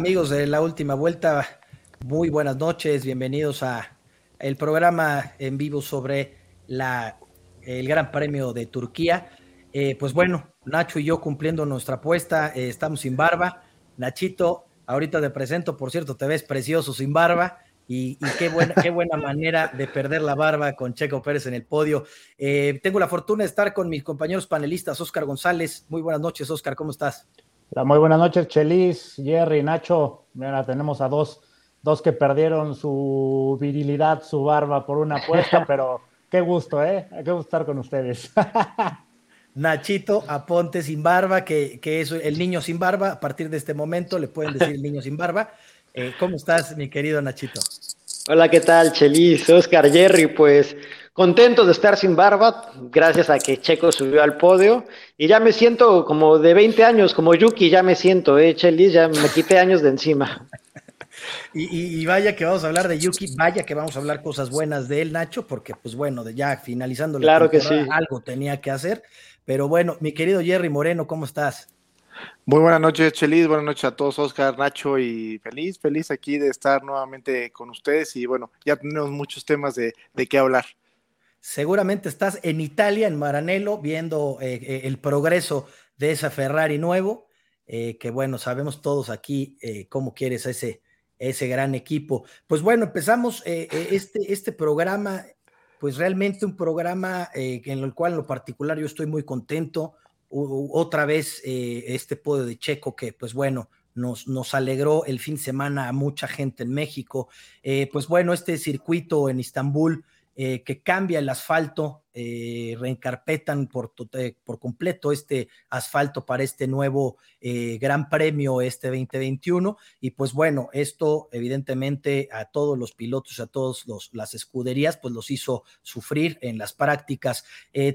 Amigos de la última vuelta, muy buenas noches, bienvenidos a el programa en vivo sobre la, el Gran Premio de Turquía. Eh, pues bueno, Nacho y yo cumpliendo nuestra apuesta, eh, estamos sin barba. Nachito, ahorita te presento, por cierto, te ves precioso sin barba. Y, qué, buena, qué buena manera de perder la barba con Checo Pérez en el podio. Eh, tengo la fortuna de estar con mis compañeros panelistas, Oscar González. Muy buenas noches, Oscar, ¿cómo estás? Muy buenas noches, Chelis, Jerry, Nacho. Mira, tenemos a dos, dos que perdieron su virilidad, su barba por una apuesta, pero qué gusto, ¿eh? Qué gusto estar con ustedes. Nachito Aponte sin barba, que, que, es el niño sin barba. A partir de este momento le pueden decir el niño sin barba. Eh, ¿Cómo estás, mi querido Nachito? Hola, ¿qué tal, Chelis, Oscar, Jerry? Pues contento de estar sin barba, gracias a que Checo subió al podio. Y ya me siento como de 20 años, como Yuki, ya me siento, ¿eh, Chelis? Ya me quité años de encima. Y, vaya que vamos a hablar de Yuki, vaya que vamos a hablar cosas buenas de él, Nacho, porque pues bueno, de ya finalizando la claro que sí. algo tenía que hacer. Pero bueno, mi querido Jerry Moreno, ¿cómo estás? Muy buenas noches, Chelis. Buenas noches a todos, Oscar, Nacho y feliz, feliz aquí de estar nuevamente con ustedes. Y bueno, ya tenemos muchos temas de, qué hablar. Seguramente estás en Italia, en Maranello, viendo eh, eh, el progreso de esa Ferrari nuevo, eh, que bueno, sabemos todos aquí cómo quieres ese, ese gran equipo. Pues bueno, empezamos este, este programa pues realmente un programa en el cual en lo particular yo estoy muy contento. Otra vez eh, este podio de Checo que pues bueno, nos, nos, alegró el fin de semana a mucha gente en México. Eh, pues bueno, este circuito en Estambul eh, que cambia el asfalto, eh, reencarpetan por, eh, por, completo este asfalto para este nuevo Gran Premio este 2021. Y pues bueno, esto evidentemente a todos los pilotos, a todas las escuderías, pues los hizo sufrir en las prácticas.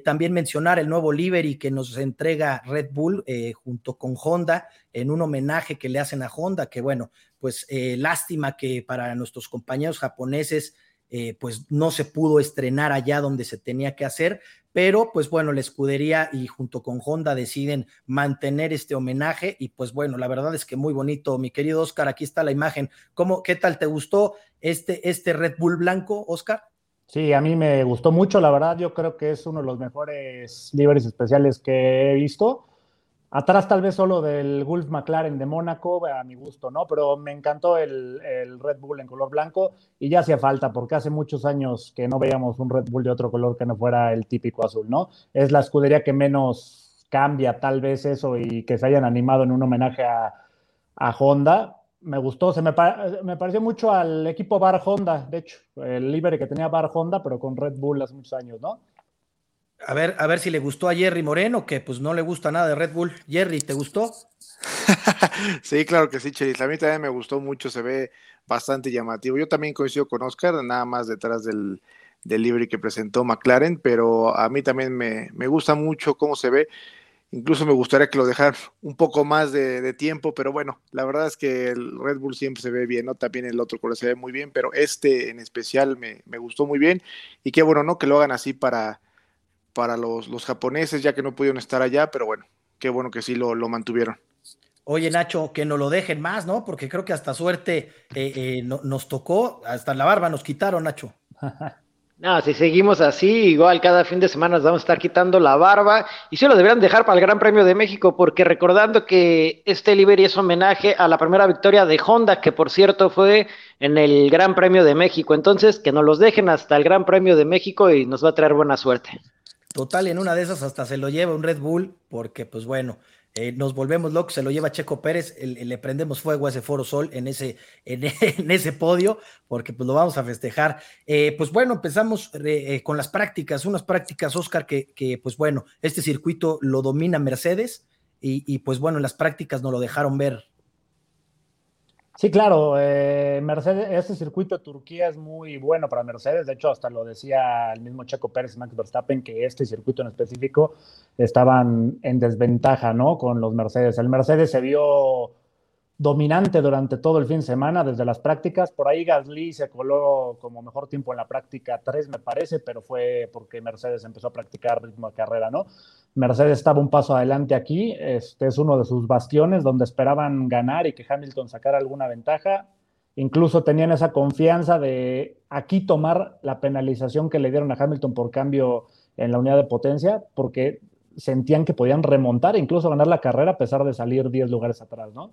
también mencionar el nuevo livery que nos entrega Red Bull junto con Honda en un homenaje que le hacen a Honda, que bueno, pues lástima que para nuestros compañeros japoneses, eh, pues no se pudo estrenar allá donde se tenía que hacer, pero pues bueno, la escudería y junto con Honda deciden mantener este homenaje y pues bueno, la verdad es que muy bonito, mi querido Oscar, aquí está la imagen. ¿Cómo, qué tal te gustó este, este Red Bull blanco, Oscar? Sí, a mí me gustó mucho, la verdad, yo creo que es uno de los mejores libres especiales que he visto. Atrás tal vez solo del Gulf McLaren de Mónaco, a mi gusto, ¿no? Pero me encantó el, Red Bull en color blanco y ya hacía falta porque hace muchos años que no veíamos un Red Bull de otro color que no fuera el típico azul, ¿no? Es la escudería que menos cambia tal vez eso y que se hayan animado en un homenaje a, Honda. Me gustó, se me, me, pareció mucho al equipo Bar Honda, de hecho, el libre que tenía Bar Honda, pero con Red Bull hace muchos años, ¿no? A ver, a ver si le gustó a Jerry Moreno, que pues no le gusta nada de Red Bull. Jerry, ¿te gustó? sí, claro que sí, Cheris. A mí también me gustó mucho, se ve bastante llamativo. Yo también coincido con Oscar, nada más detrás del, del libre que presentó McLaren, pero a mí también me, gusta mucho cómo se ve. Incluso me gustaría que lo dejaran un poco más de, tiempo, pero bueno, la verdad es que el Red Bull siempre se ve bien, ¿no? También el otro color se ve muy bien, pero este en especial me, me gustó muy bien. Y qué bueno, ¿no? Que lo hagan así para, para los, los, japoneses, ya que no pudieron estar allá, pero bueno, qué bueno que sí lo, lo mantuvieron. Oye, Nacho, que no lo dejen más, ¿no? Porque creo que hasta suerte eh, eh, nos tocó, hasta la barba nos quitaron, Nacho. No, si seguimos así, igual cada fin de semana nos vamos a estar quitando la barba y se lo deberían dejar para el Gran Premio de México, porque recordando que este Liberty es homenaje a la primera victoria de Honda, que por cierto fue en el Gran Premio de México. Entonces, que nos los dejen hasta el Gran Premio de México y nos va a traer buena suerte. Total, en una de esas hasta se lo lleva un Red Bull, porque pues bueno, eh, nos volvemos locos, se lo lleva Checo Pérez, le prendemos fuego a ese Foro Sol en ese, en, ese podio, porque pues lo vamos a festejar. Eh, pues bueno, empezamos eh, con las prácticas, unas prácticas, Oscar, que, que, pues bueno, este circuito lo domina Mercedes y, y pues bueno, en las prácticas nos lo dejaron ver Sí, claro, eh, Mercedes, este circuito de Turquía es muy bueno para Mercedes, de hecho hasta lo decía el mismo Checo Pérez y Max Verstappen que este circuito en específico estaban en desventaja, ¿no? Con los Mercedes. El Mercedes se vio dominante durante todo el fin de semana, desde las prácticas. Por ahí Gasly se coló como mejor tiempo en la práctica 3, me parece, pero fue porque Mercedes empezó a practicar ritmo de carrera, ¿no? Mercedes estaba un paso adelante aquí, este es uno de sus bastiones donde esperaban ganar y que Hamilton sacara alguna ventaja. Incluso tenían esa confianza de aquí tomar la penalización que le dieron a Hamilton por cambio en la unidad de potencia, porque sentían que podían remontar e incluso ganar la carrera a pesar de salir 10 lugares atrás, ¿no?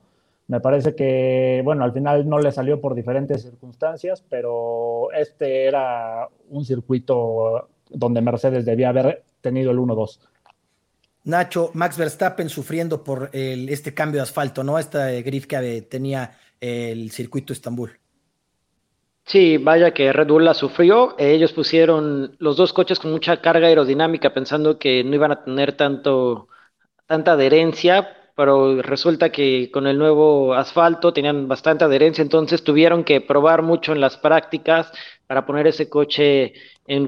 Me parece que, bueno, al final no le salió por diferentes circunstancias, pero este era un circuito donde Mercedes debía haber tenido el 1-2. Nacho, Max Verstappen sufriendo por este cambio de asfalto, ¿no? Esta grif que tenía el circuito Estambul. Sí, vaya que Red Bull la sufrió. Ellos pusieron los dos coches con mucha carga aerodinámica pensando que no iban a tener tanto, tanta adherencia, pero resulta que con el nuevo asfalto tenían bastante adherencia, entonces tuvieron que probar mucho en las prácticas para poner ese coche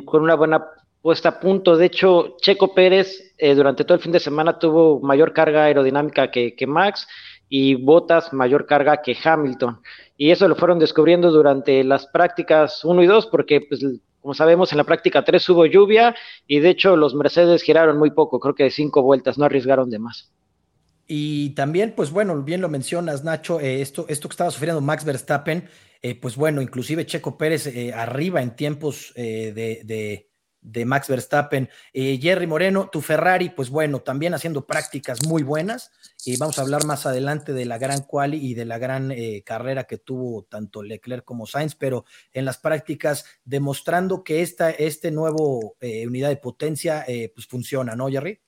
con una buena puesta a punto. De hecho, Checo Pérez eh, durante todo el fin de semana tuvo mayor carga aerodinámica que, que Max y Botas mayor carga que Hamilton. Y eso lo fueron descubriendo durante las prácticas 1 y 2, porque pues, como sabemos en la práctica 3 hubo lluvia y de hecho los Mercedes giraron muy poco, creo que cinco vueltas, no arriesgaron de más. Y también, pues bueno, bien lo mencionas, Nacho, eh, esto, esto que estaba sufriendo Max Verstappen, eh, pues bueno, inclusive Checo Pérez arriba en tiempos de, de, Max Verstappen. Jerry Moreno, tu Ferrari, pues bueno, también haciendo prácticas muy buenas. Y vamos a hablar más adelante de la gran quali y de la gran carrera que tuvo tanto Leclerc como Sainz, pero en las prácticas demostrando que esta este nuevo unidad de potencia pues funciona, ¿no, Jerry?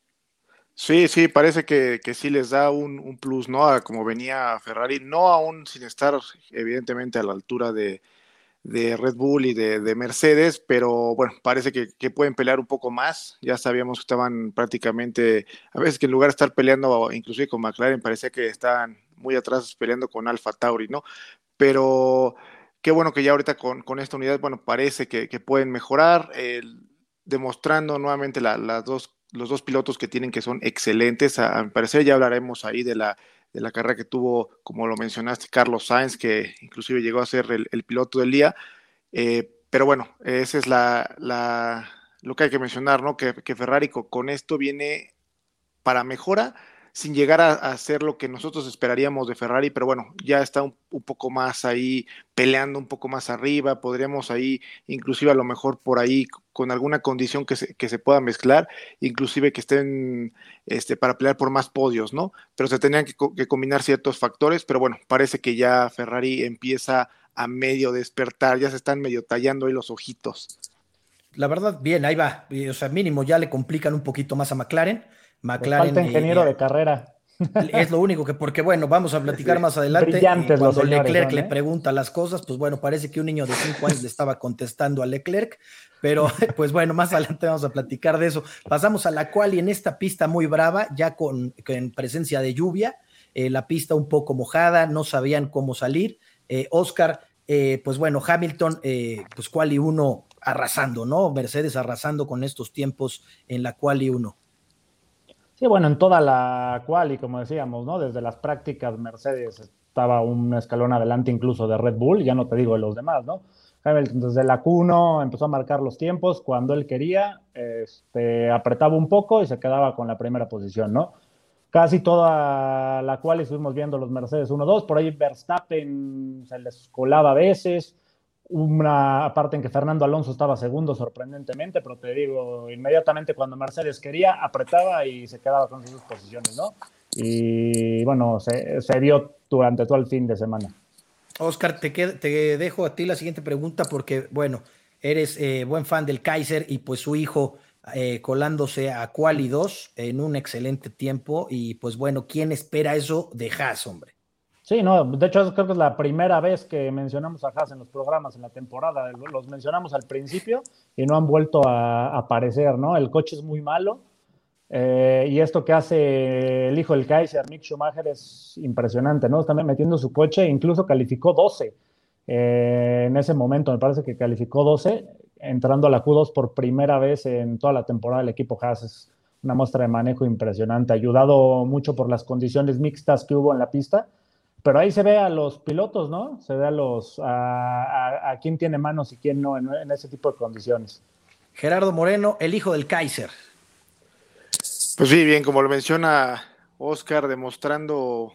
Sí, sí, parece que, que sí les da un, plus, ¿no? A como venía Ferrari, no aún sin estar evidentemente a la altura de, Red Bull y de, Mercedes, pero bueno, parece que, pueden pelear un poco más. Ya sabíamos que estaban prácticamente, a veces que en lugar de estar peleando inclusive con McLaren, parecía que estaban muy atrás peleando con Alfa Tauri, ¿no? Pero qué bueno que ya ahorita con, esta unidad, bueno, parece que, pueden mejorar, demostrando nuevamente las dos los dos pilotos que tienen que son excelentes. A, mi parecer ya hablaremos ahí de la, de la carrera que tuvo, como lo mencionaste, Carlos Sainz, que inclusive llegó a ser el, piloto del día. Eh, pero bueno, esa es la, la, lo que hay que mencionar, ¿no? Que, que Ferrari con, esto viene para mejora sin llegar a, ser lo que nosotros esperaríamos de Ferrari, pero bueno, ya está un, poco más ahí peleando un poco más arriba, podríamos ahí, inclusive a lo mejor por ahí con alguna condición que se, que se pueda mezclar, inclusive que estén este, para pelear por más podios, ¿no? Pero se tenían que, que combinar ciertos factores, pero bueno, parece que ya Ferrari empieza a medio despertar, ya se están medio tallando ahí los ojitos. La verdad, bien, ahí va. O sea, mínimo ya le complican un poquito más a McLaren McLaren. falta ingeniero de carrera. Es lo único que, porque bueno, vamos a platicar más adelante. Brillantes cuando Leclerc le ¿eh? pregunta las cosas, pues bueno, parece que un niño de 5 años le estaba contestando a Leclerc, pero pues bueno, más adelante vamos a platicar de eso. Pasamos a la cual y en esta pista muy brava, ya con, presencia de lluvia, eh, la pista un poco mojada, no sabían cómo salir. Eh, Oscar, pues bueno, Hamilton, pues cual y uno arrasando, ¿no? Mercedes arrasando con estos tiempos en la cual y uno. Sí, bueno, en toda la cual, y como decíamos, ¿no? Desde las prácticas, Mercedes estaba un escalón adelante incluso de Red Bull, ya no te digo de los demás, ¿no? Hamilton desde la Q1 empezó a marcar los tiempos cuando él quería, este, apretaba un poco y se quedaba con la primera posición, ¿no? Casi toda la cual estuvimos viendo los Mercedes 1-2, por ahí Verstappen se les colaba a veces, una parte en que Fernando Alonso estaba segundo sorprendentemente, pero te digo, inmediatamente cuando Mercedes quería, apretaba y se quedaba con sus posiciones, ¿no? Y bueno, se, se vio durante todo el fin de semana. Oscar, te, te dejo a ti la siguiente pregunta porque, bueno, eres eh, buen fan del Kaiser y pues su hijo eh, colándose a Quali 2 en un excelente tiempo y pues bueno, ¿quién espera eso de Haas, hombre? Sí, no, de hecho creo que es la primera vez que mencionamos a Haas en los programas en la temporada. Los mencionamos al principio y no han vuelto a aparecer, ¿no? El coche es muy malo eh, y esto que hace el hijo del Kaiser, Mick Schumacher, es impresionante, ¿no? Está metiendo su coche, incluso calificó 12 eh, en ese momento, me parece que calificó 12, entrando a la Q2 por primera vez en toda la temporada del equipo Haas. Es una muestra de manejo impresionante, ayudado mucho por las condiciones mixtas que hubo en la pista pero ahí se ve a los pilotos, ¿no? Se ve a los a, quién tiene manos y quién no en, ese tipo de condiciones. Gerardo Moreno, el hijo del Kaiser. Pues sí, bien, como lo menciona Oscar, demostrando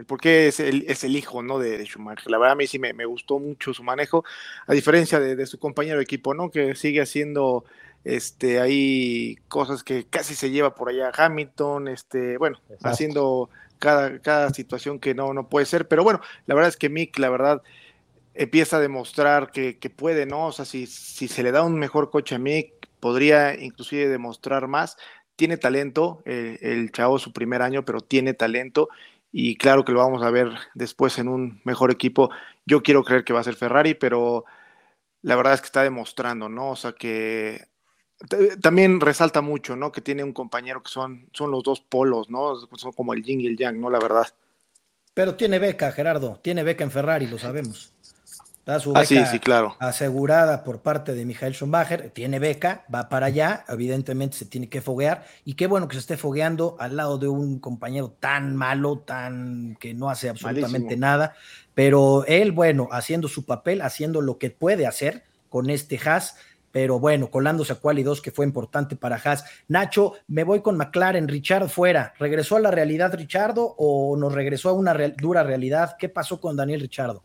el por qué es el, es el hijo ¿no? de, Schumacher. La verdad a mí sí me, gustó mucho su manejo, a diferencia de, su compañero de equipo, ¿no? que sigue haciendo este, hay cosas que casi se lleva por allá Hamilton, este, bueno, haciendo cada, cada situación que no, no puede ser, pero bueno, la verdad es que Mick, la verdad, empieza a demostrar que, puede, ¿no? O sea, si, si se le da un mejor coche a Mick, podría inclusive demostrar más. Tiene talento, eh, el chavo su primer año, pero tiene talento y claro que lo vamos a ver después en un mejor equipo. Yo quiero creer que va a ser Ferrari, pero la verdad es que está demostrando, ¿no? O sea, que también resalta mucho, ¿no? Que tiene un compañero que son, son los dos polos, ¿no? Son como el yin y el yang, ¿no? La verdad. Pero tiene beca, Gerardo, tiene beca en Ferrari, lo sabemos. Está su ah, beca sí, claro. asegurada por parte de Michael Schumacher, tiene beca, va para allá, evidentemente se tiene que foguear, y qué bueno que se esté fogueando al lado de un compañero tan malo, tan que no hace absolutamente nada, pero él, bueno, haciendo su papel, haciendo lo que puede hacer con este Haas, pero bueno, colándose a Quali 2, que fue importante para Haas. Nacho, me voy con McLaren, Richard fuera. ¿Regresó a la realidad Richardo o nos regresó a una dura realidad? ¿Qué pasó con Daniel Richardo?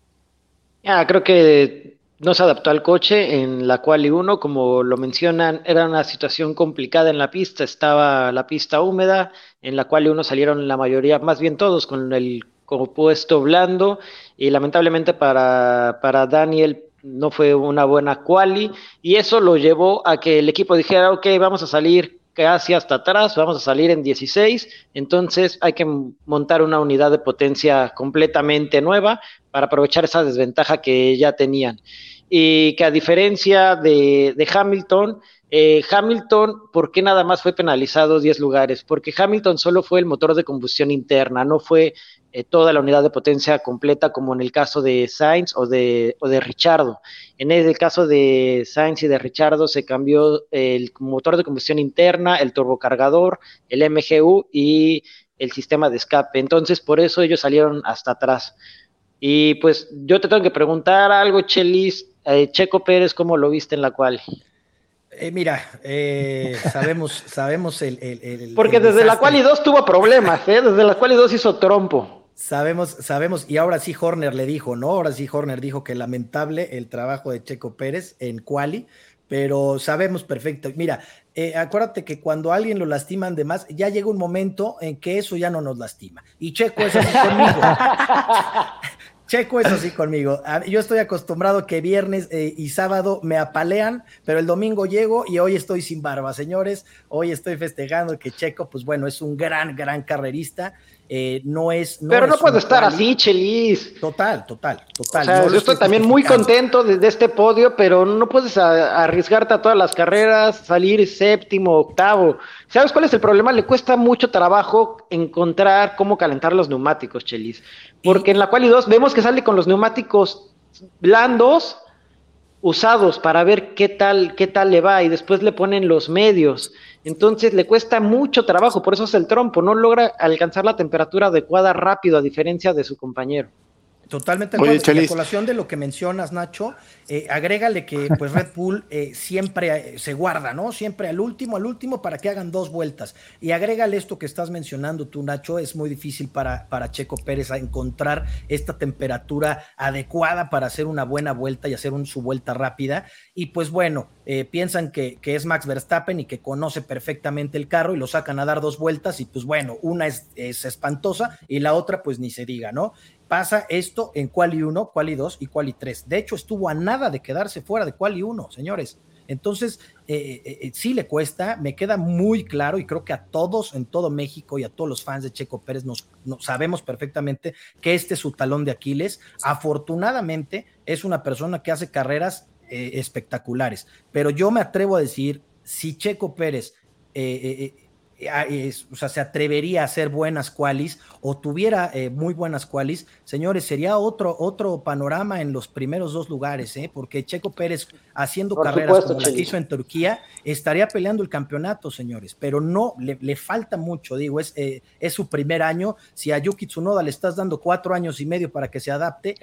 Ah, creo que no se adaptó al coche en la Quali 1, como lo mencionan, era una situación complicada en la pista, estaba la pista húmeda, en la Quali 1 salieron la mayoría, más bien todos, con el compuesto blando, y lamentablemente para, para Daniel no fue una buena quali y eso lo llevó a que el equipo dijera, ok, vamos a salir casi hasta atrás, vamos a salir en 16, entonces hay que montar una unidad de potencia completamente nueva para aprovechar esa desventaja que ya tenían. Y que a diferencia de, de Hamilton, eh, Hamilton, ¿por qué nada más fue penalizado 10 lugares? Porque Hamilton solo fue el motor de combustión interna, no fue eh, toda la unidad de potencia completa como en el caso de Sainz o de, o de Richardo. En el caso de Sainz y de Richardo se cambió el motor de combustión interna, el turbocargador, el MGU y el sistema de escape. Entonces, por eso ellos salieron hasta atrás. Y pues yo te tengo que preguntar algo, Chelis. Eh, Checo Pérez, ¿cómo lo viste en la cual? Eh, mira, eh, sabemos, sabemos el, Porque desde la cual y dos tuvo problemas, ¿eh? Desde la cual y dos hizo trompo. Sabemos, sabemos, y ahora sí Horner le dijo, ¿no? Ahora sí Horner dijo que lamentable el trabajo de Checo Pérez en Quali, pero sabemos perfecto. Mira, eh, acuérdate que cuando alguien lo lastiman de más, ya llega un momento en que eso ya no nos lastima. Y Checo es así conmigo. Checo es así conmigo. Yo estoy acostumbrado que viernes eh, y sábado me apalean, pero el domingo llego y hoy estoy sin barba, señores. Hoy estoy festejando que Checo, pues bueno, es un gran, gran carrerista eh, no es. Pero no puede estar así, Chelis. Total, total, total. yo estoy también muy contento de, este podio, pero no puedes arriesgarte a todas las carreras, salir séptimo, octavo. ¿Sabes cuál es el problema? Le cuesta mucho trabajo encontrar cómo calentar los neumáticos, Chelis. Porque en la cual y dos vemos que sale con los neumáticos blandos usados para ver qué tal, qué tal le va y después le ponen los medios. Entonces le cuesta mucho trabajo, por eso es el trompo, no logra alcanzar la temperatura adecuada rápido a diferencia de su compañero. Totalmente de colación de lo que mencionas, Nacho, eh, agrégale que pues Red Bull eh, siempre eh, se guarda, ¿no? Siempre al último, al último, para que hagan dos vueltas. Y agrégale esto que estás mencionando tú, Nacho, es muy difícil para, para Checo Pérez encontrar esta temperatura adecuada para hacer una buena vuelta y hacer su vuelta rápida. Y pues bueno, piensan que, que, es Max Verstappen y que conoce perfectamente el carro y lo sacan a dar dos vueltas y pues bueno, una es, es espantosa y la otra pues ni se diga, ¿no? Pasa esto en Quali 1, Quali 2 y Quali 3. De hecho, estuvo a nada de quedarse fuera de Quali 1, señores. Entonces, eh, eh, eh, sí le cuesta, me queda muy claro y creo que a todos en todo México y a todos los fans de Checo Pérez nos, sabemos perfectamente que este es su talón de Aquiles. Afortunadamente, es una persona que hace carreras espectaculares, pero yo me atrevo a decir, si Checo Pérez o sea, se atrevería a hacer buenas qualis o tuviera eh, muy buenas qualis, señores, sería otro, otro panorama en los primeros dos lugares, ¿eh? porque Checo Pérez haciendo carreras como la que hizo en Turquía, estaría peleando el campeonato, señores, pero no, le, falta mucho, digo, es, eh, es su primer año, si a Yuki Tsunoda le estás dando cuatro años y medio para que se adapte.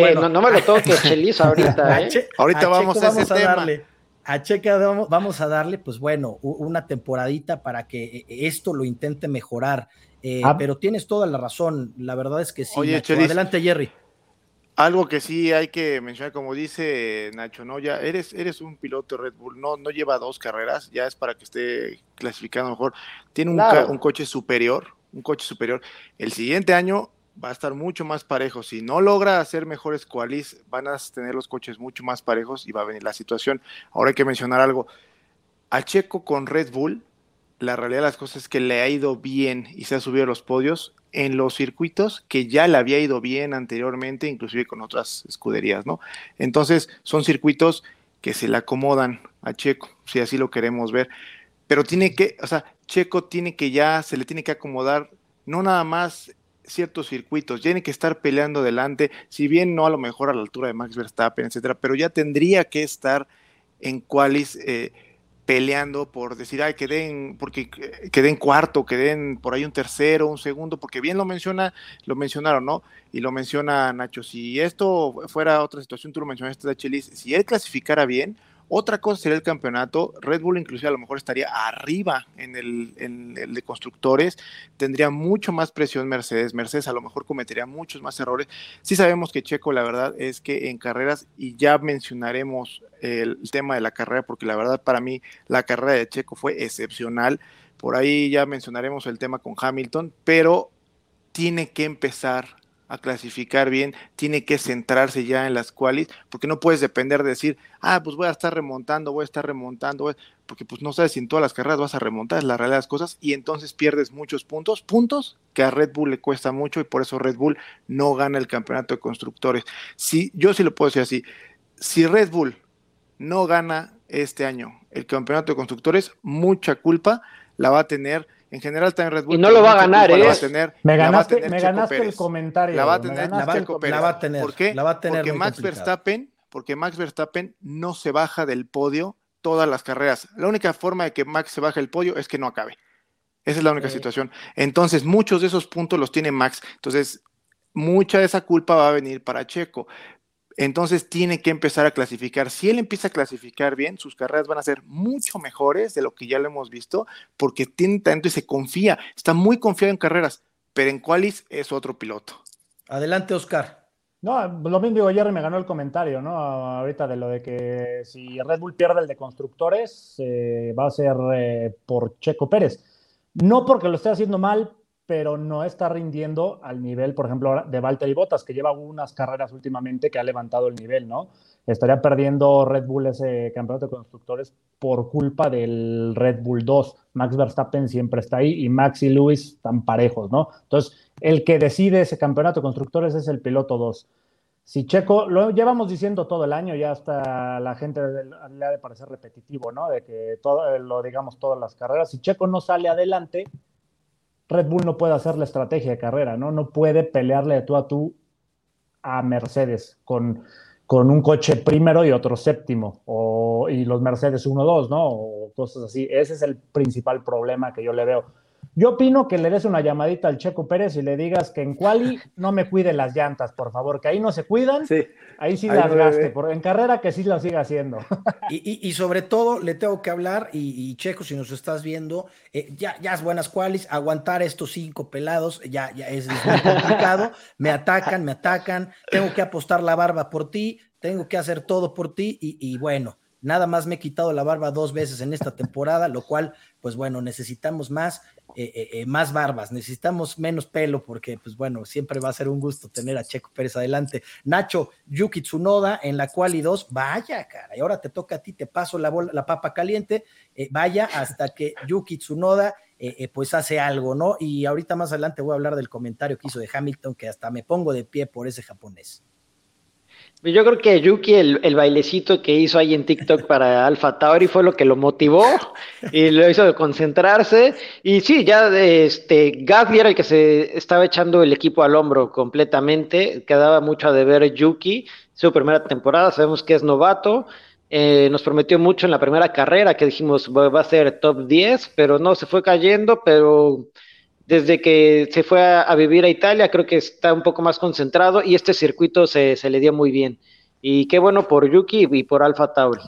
Pues no, me lo toques, Chelis, ahorita. ahorita vamos, a, ese tema. A Checo vamos a darle, pues bueno, una temporadita para que eh, esto lo intente mejorar. Eh, ah. Pero tienes toda la razón, la verdad es que sí. Oye, Adelante, Jerry. Algo que sí hay que mencionar, como dice Nacho Noya, eres, eres un piloto Red Bull, no, no lleva dos carreras, ya es para que esté clasificado mejor. Tiene un, un coche superior, un coche superior. El siguiente año va a estar mucho más parejo. Si no logra hacer mejores qualis, van a tener los coches mucho más parejos y va a venir la situación. Ahora hay que mencionar algo. A Checo con Red Bull, la realidad de las cosas es que le ha ido bien y se ha subido a los podios en los circuitos que ya le había ido bien anteriormente, inclusive con otras escuderías, ¿no? Entonces, son circuitos que se le acomodan a Checo, si así lo queremos ver. Pero tiene que, o sea, Checo tiene que ya, se le tiene que acomodar no nada más ciertos circuitos, tiene que estar peleando adelante, si bien no a lo mejor a la altura de Max Verstappen, etcétera, pero ya tendría que estar en cuales eh, peleando por decir, ay, queden, porque queden cuarto, queden por ahí un tercero, un segundo, porque bien lo menciona, lo mencionaron, ¿no? Y lo menciona Nacho, si esto fuera otra situación, tú lo mencionaste, Chelis, si él clasificara bien, otra cosa sería el campeonato. Red Bull inclusive a lo mejor estaría arriba en el, de constructores. Tendría mucho más presión Mercedes. Mercedes a lo mejor cometería muchos más errores. Sí sabemos que Checo la verdad es que en carreras, y ya mencionaremos el, tema de la carrera, porque la verdad para mí la carrera de Checo fue excepcional. Por ahí ya mencionaremos el tema con Hamilton, pero tiene que empezar a clasificar bien, tiene que centrarse ya en las qualis, porque no puedes depender de decir, ah, pues voy a estar remontando, voy a estar remontando, porque pues no sabes si en todas las carreras vas a remontar, es la realidad de las cosas, y entonces pierdes muchos puntos, puntos que a Red Bull le cuesta mucho y por eso Red Bull no gana el campeonato de constructores. Si, yo sí lo puedo decir así, si Red Bull no gana este año el campeonato de constructores, mucha culpa la va a tener en general está en Red Bull. Y no lo va a ganar, ¿eh? me ganaste, me ganaste el comentario. La va a tener la va, a tener. ¿Por qué? La va a tener porque Max Verstappen, porque Max Verstappen no se baja del podio todas las carreras. La única forma de que Max se baje del podio es que no acabe. Esa es la única situación. Entonces, muchos de esos puntos los tiene Max. Entonces, mucha de esa culpa va a venir para Checo. Entonces tiene que empezar a clasificar. Si él empieza a clasificar bien, sus carreras van a ser mucho mejores de lo que ya lo hemos visto, porque tiene talento y se confía, está muy confiado en carreras, pero en qualis es otro piloto. Adelante, Oscar. No, lo mismo digo, Jerry me ganó el comentario, ¿no? Ahorita de lo de que si Red Bull pierde el de constructores, eh, va a ser eh, por Checo Pérez. No porque lo esté haciendo mal, pero no está rindiendo al nivel, por ejemplo, de Valtteri Bottas, que lleva unas carreras últimamente que ha levantado el nivel, ¿no? Estaría perdiendo Red Bull ese campeonato de constructores por culpa del Red Bull 2. Max Verstappen siempre está ahí y Max y Lewis están parejos, ¿no? Entonces, el que decide ese campeonato de constructores es el piloto 2. Si Checo, lo llevamos diciendo todo el año, ya hasta la gente le ha de parecer repetitivo, ¿no? De que todo, lo digamos todas las carreras. Si Checo no sale adelante, Red Bull no puede hacer la estrategia de carrera, ¿no? No puede pelearle de tú a tú a Mercedes con, con un coche primero y otro séptimo, o, y los Mercedes 1-2, ¿no? O cosas así. Ese es el principal problema que yo le veo. Yo opino que le des una llamadita al Checo Pérez y le digas que en Quali no me cuide las llantas, por favor, que ahí no se cuidan, sí. ahí sí las gaste, por, en carrera que sí las siga haciendo. Y, sobre todo le tengo que hablar, y, Checo, si nos estás viendo, eh, ya, ya es buenas Qualis, aguantar estos cinco pelados ya, ya es, muy complicado, me atacan, me atacan, tengo que apostar la barba por ti, tengo que hacer todo por ti, y bueno, nada más me he quitado la barba dos veces en esta temporada, lo cual, pues bueno, necesitamos más eh, eh, eh, más barbas, necesitamos menos pelo porque, pues bueno, siempre va a ser un gusto tener a Checo Pérez adelante. Nacho, Yuki Tsunoda en la cual y dos, vaya, cara, y ahora te toca a ti, te paso la, bola, la papa caliente, vaya hasta que Yuki Tsunoda pues hace algo, ¿no? Y ahorita más adelante voy a hablar del comentario que hizo de Hamilton, que hasta me pongo de pie por ese japonés. Yo creo que Yuki, el, bailecito que hizo ahí en TikTok para Alpha Tauri fue lo que lo motivó y lo hizo concentrarse. Y sí, ya este, Gasly era el que se estaba echando el equipo al hombro completamente. Quedaba mucho a deber Yuki, su primera temporada, sabemos que es novato. Eh, nos prometió mucho en la primera carrera que dijimos va a ser top 10, pero no, se fue cayendo, pero desde que se fue a, vivir a Italia, creo que está un poco más concentrado y este circuito se, le dio muy bien. Y qué bueno por Yuki y por Alfa Tauri.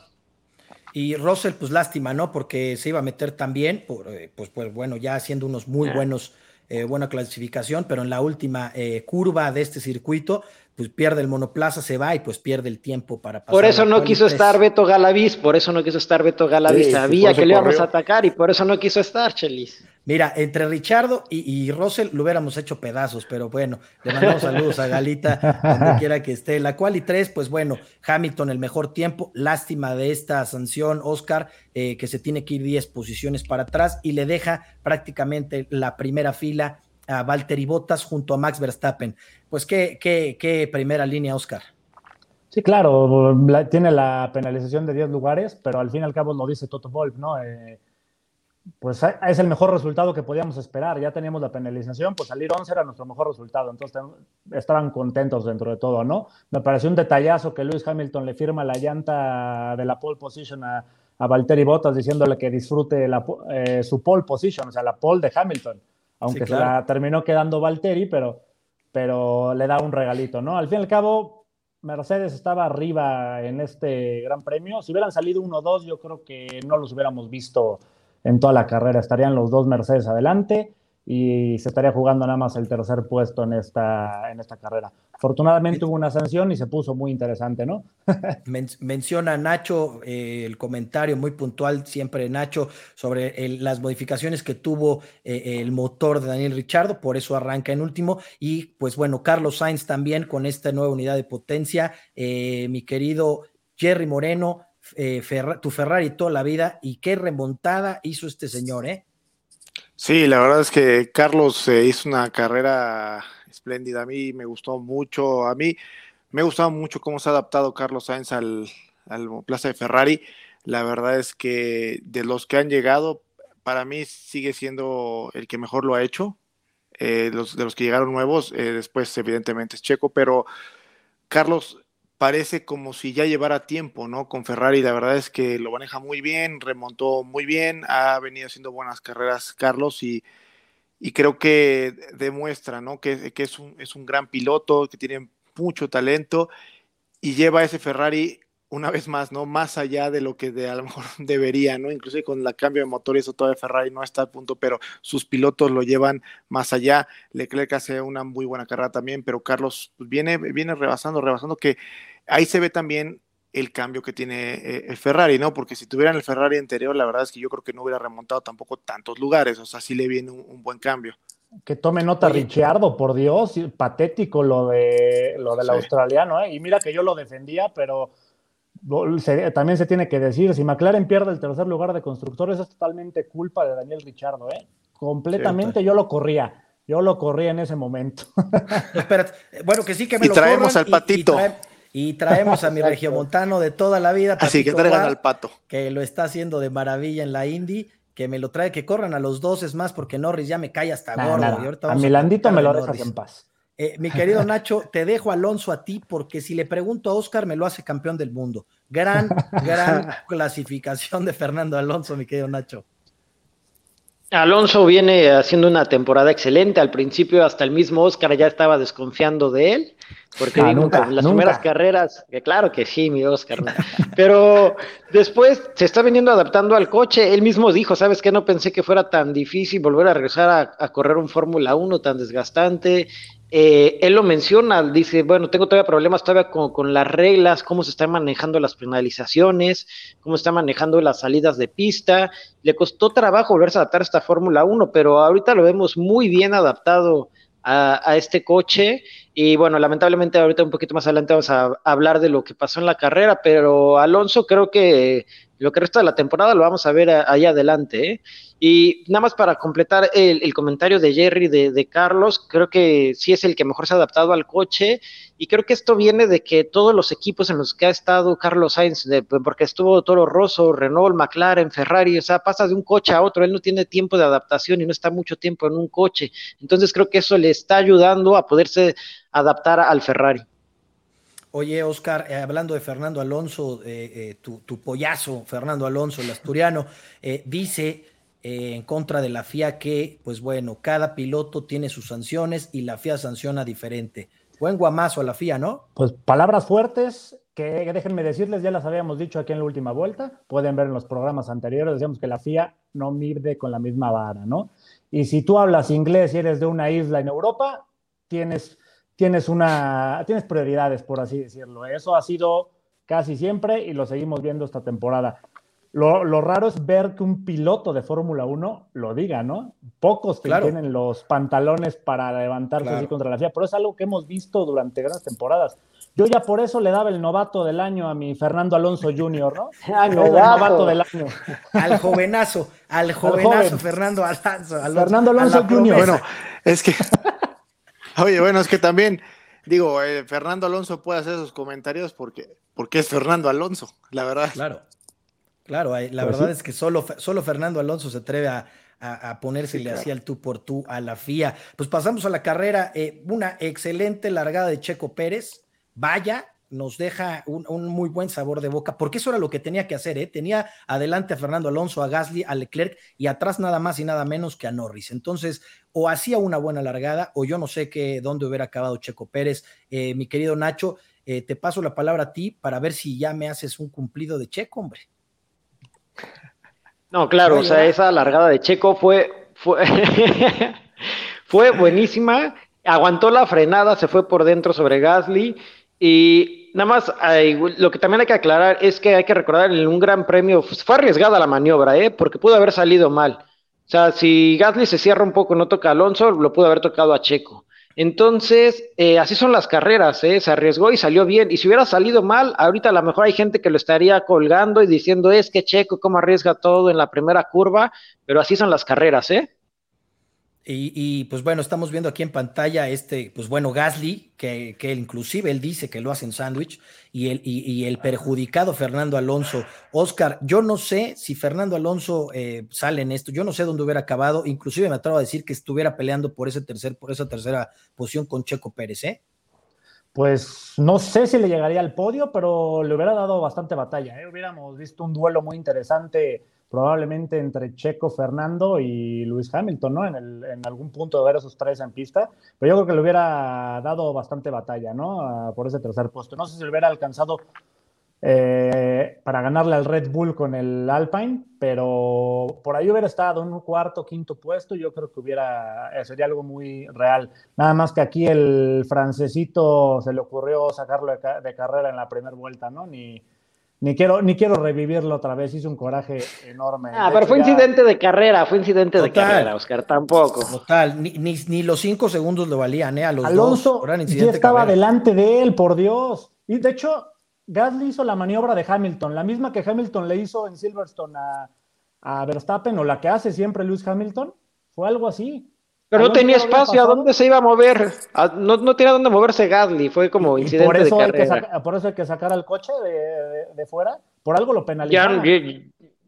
Y Russell, pues lástima, ¿no? Porque se iba a meter también, por, eh, pues, pues bueno, ya haciendo unos muy buenos, eh, buena clasificación, pero en la última eh, curva de este circuito, pues pierde el monoplaza, se va y pues pierde el tiempo para pasar. Por eso no quiso estar Beto Galaviz, por eso no quiso estar Beto Galaviz, sabía que le íbamos a atacar y por eso no quiso estar, Chelis. Mira, entre Richardo y, y, Russell lo hubiéramos hecho pedazos, pero bueno, le mandamos saludos a Galita, donde quiera que esté. La cual y tres, pues bueno, Hamilton el mejor tiempo, lástima de esta sanción, Oscar, eh, que se tiene que ir 10 posiciones para atrás y le deja prácticamente la primera fila a Valtteri Bottas junto a Max Verstappen. Pues qué, qué, qué primera línea, Oscar. Sí, claro, tiene la penalización de 10 lugares, pero al fin y al cabo lo dice Toto Wolf, ¿no? Eh, pues es el mejor resultado que podíamos esperar. Ya teníamos la penalización, pues salir 11 era nuestro mejor resultado. Entonces estaban contentos dentro de todo, ¿no? Me pareció un detallazo que Lewis Hamilton le firma la llanta de la pole position a, a Valtteri Bottas diciéndole que disfrute eh, su pole position, o sea, la pole de Hamilton. Aunque se la terminó quedando Valtteri, pero, pero le da un regalito, ¿no? Al fin y al cabo, Mercedes estaba arriba en este gran premio. Si hubieran salido 1-2, yo creo que no los hubiéramos visto en toda la carrera. Estarían los dos Mercedes adelante y se estaría jugando nada más el tercer puesto en esta, en esta carrera. Afortunadamente hubo una sanción y se puso muy interesante, ¿no? menciona Nacho eh, el comentario muy puntual, siempre Nacho, sobre las modificaciones que tuvo eh, el motor de Daniel Richardo, por eso arranca en último. Y pues bueno, Carlos Sainz también con esta nueva unidad de potencia. Eh, mi querido Jerry Moreno, eh, tu Ferrari toda la vida y qué remontada hizo este señor, ¿eh? Sí, la verdad es que Carlos eh, hizo una carrera espléndida. A mí me gustó mucho. A mí me ha gustado mucho cómo se ha adaptado Carlos Sainz al, Plaza de Ferrari. La verdad es que de los que han llegado, para mí sigue siendo el que mejor lo ha hecho. Eh, de los que llegaron nuevos, después evidentemente es Checo, pero Carlos parece como si ya llevara tiempo, ¿no? Con Ferrari, la verdad es que lo maneja muy bien, remontó muy bien, ha venido haciendo buenas carreras Carlos y, y creo que demuestra, ¿no? Que, que es, un, es un gran piloto, que tiene mucho talento y lleva ese Ferrari una vez más, ¿no? Más allá de lo que de, a lo mejor debería, ¿no? Incluso con la cambio de motor y eso todavía Ferrari no está al punto, pero sus pilotos lo llevan más allá. Leclerc hace una muy buena carrera también, pero Carlos pues, viene, viene rebasando, rebasando, que ahí se ve también el cambio que tiene eh, el Ferrari, ¿no? Porque si tuvieran el Ferrari anterior, la verdad es que yo creo que no hubiera remontado tampoco tantos lugares, o sea, sí le viene un, buen cambio. Que tome nota Ricciardo, por Dios, patético lo de lo del australiano, ¿eh? Y mira que yo lo defendía, pero también se tiene que decir, si McLaren pierde el tercer lugar de constructores es totalmente culpa de Daniel Richardo, ¿eh? Completamente yo lo corría, yo lo corría en ese momento. Espérate, bueno, que sí que me y traemos al patito. Y, traemos a mi regiomontano de toda la vida. Así que traigan al pato. Que lo está haciendo de maravilla en la Indy que me lo trae, que corran a los dos, es más, porque Norris ya me cae hasta gordo. a Milandito me lo dejas en paz. Eh, mi querido Nacho, te dejo Alonso a ti porque si le pregunto a Oscar me lo hace campeón del mundo. Gran, gran clasificación de Fernando Alonso, mi querido Nacho. Alonso viene haciendo una temporada excelente. Al principio hasta el mismo Oscar ya estaba desconfiando de él, porque ah, las primeras carreras, que claro que sí, mi Oscar, pero después se está veniendo adaptando al coche. Él mismo dijo, ¿sabes qué? No pensé que fuera tan difícil volver a regresar a, a correr un Fórmula 1 tan desgastante. Eh, él lo menciona, dice, bueno, tengo todavía problemas todavía con, las reglas, cómo se están manejando las penalizaciones, cómo se están manejando las salidas de pista. Le costó trabajo volverse a adaptar a esta Fórmula 1, pero ahorita lo vemos muy bien adaptado a, este coche. Y bueno, lamentablemente ahorita un poquito más adelante vamos a, hablar de lo que pasó en la carrera, pero Alonso creo que lo que resta de la temporada lo vamos a ver ahí adelante. ¿eh? Y nada más para completar el, comentario de Jerry de, Carlos, creo que sí es el que mejor se ha adaptado al coche y creo que esto viene de que todos los equipos en los que ha estado Carlos Sainz, porque estuvo Toro Rosso, Renault, McLaren, Ferrari, o sea, pasa de un coche a otro, él no tiene tiempo de adaptación y no está mucho tiempo en un coche. Entonces creo que eso le está ayudando a poderse adaptar al Ferrari. Oye, Oscar, eh, hablando de Fernando Alonso, eh, eh, tu, tu, pollazo, Fernando Alonso, el asturiano, dice eh, en contra de la FIA que, pues bueno, cada piloto tiene sus sanciones y la FIA sanciona diferente. buen guamazo a la FIA, ¿no? Pues palabras fuertes que déjenme decirles, ya las habíamos dicho aquí en la última vuelta, pueden ver en los programas anteriores, decíamos que la FIA no mide con la misma vara, ¿no? Y si tú hablas inglés y eres de una isla en Europa, tienes, tienes, una, tienes prioridades, por así decirlo. Eso ha sido casi siempre y lo seguimos viendo esta temporada. Lo, raro es ver que un piloto de Fórmula 1 lo diga, ¿no? Pocos tienen los pantalones para levantarse así contra la FIA, pero es algo que hemos visto durante grandes temporadas. Yo ya por eso le daba el novato del año a mi Fernando Alonso Jr., ¿no? Ah, novato. del año. Al jovenazo, al jovenazo Fernando Alonso. Fernando Alonso Jr. Bueno, es que, oye, bueno, es que también, digo, eh, Fernando Alonso puede hacer esos comentarios porque, porque es Fernando Alonso, la verdad. Claro. Claro, la verdad es que solo, solo Fernando Alonso se atreve a, a, ponerse le hacía el tú por tú a la FIA. Pues pasamos a la carrera, eh, una excelente largada de Checo Pérez, vaya, nos deja un, muy buen sabor de boca, porque eso era lo que tenía que hacer, ¿eh? tenía adelante a Fernando Alonso, a Gasly, a Leclerc y atrás nada más y nada menos que a Norris. Entonces, o hacía una buena largada, o yo no sé qué, dónde hubiera acabado Checo Pérez. Eh, mi querido Nacho, te paso la palabra a ti para ver si ya me haces un cumplido de Checo, hombre. No, claro, o sea, esa largada de Checo fue, fue, fue buenísima. Aguantó la frenada, se fue por dentro sobre Gasly. Y nada más, lo que también hay que aclarar es que hay que recordar en un gran premio, fue arriesgada la maniobra, ¿eh? porque pudo haber salido mal. O sea, si Gasly se cierra un poco, no toca a Alonso, lo pudo haber tocado a Checo. Entonces, eh, así son las carreras, ¿eh? se arriesgó y salió bien. Y si hubiera salido mal, ahorita a lo mejor hay gente que lo estaría colgando y diciendo, es que Checo, cómo arriesga todo en la primera curva, pero así son las carreras, ¿eh? Y, pues bueno, estamos viendo aquí en pantalla este, pues bueno, Gasly, que, que inclusive él dice que lo hace en sándwich, y el, y, el perjudicado Fernando Alonso. Oscar, yo no sé si Fernando Alonso eh, sale en esto, yo no sé dónde hubiera acabado, inclusive me atrevo a decir que estuviera peleando por ese tercer, por esa tercera posición con Checo Pérez, ¿eh? Pues no sé si le llegaría al podio, pero le hubiera dado bastante batalla. ¿eh? Hubiéramos visto un duelo muy interesante probablemente entre Checo, Fernando y Luis Hamilton, ¿no? En, el, en, algún punto de ver esos tres en pista, pero yo creo que le hubiera dado bastante batalla, ¿no? por ese tercer puesto. No sé si le hubiera alcanzado eh, para ganarle al Red Bull con el Alpine, pero por ahí hubiera estado en un cuarto, quinto puesto, yo creo que hubiera, eh, sería algo muy real. Nada más que aquí el francesito se le ocurrió sacarlo de, de carrera en la primera vuelta, ¿no? Ni, ni quiero, ni quiero revivirlo otra vez, hizo un coraje enorme. Ah, pero fue incidente de carrera, fue incidente de carrera, Oscar, tampoco. Total, ni, ni, los cinco segundos le valían, ¿eh? A los Alonso dos, ya estaba delante de él, por Dios. Y de hecho, Gasly hizo la maniobra de Hamilton, la misma que Hamilton le hizo en Silverstone a, a Verstappen, o la que hace siempre Lewis Hamilton, fue algo así. Pero no tenía espacio, ¿a dónde se iba a mover? No, no tenía dónde moverse Gasly, fue como incidente por eso de carrera. por eso hay que sacar al coche de, fuera, por algo lo penalizaron.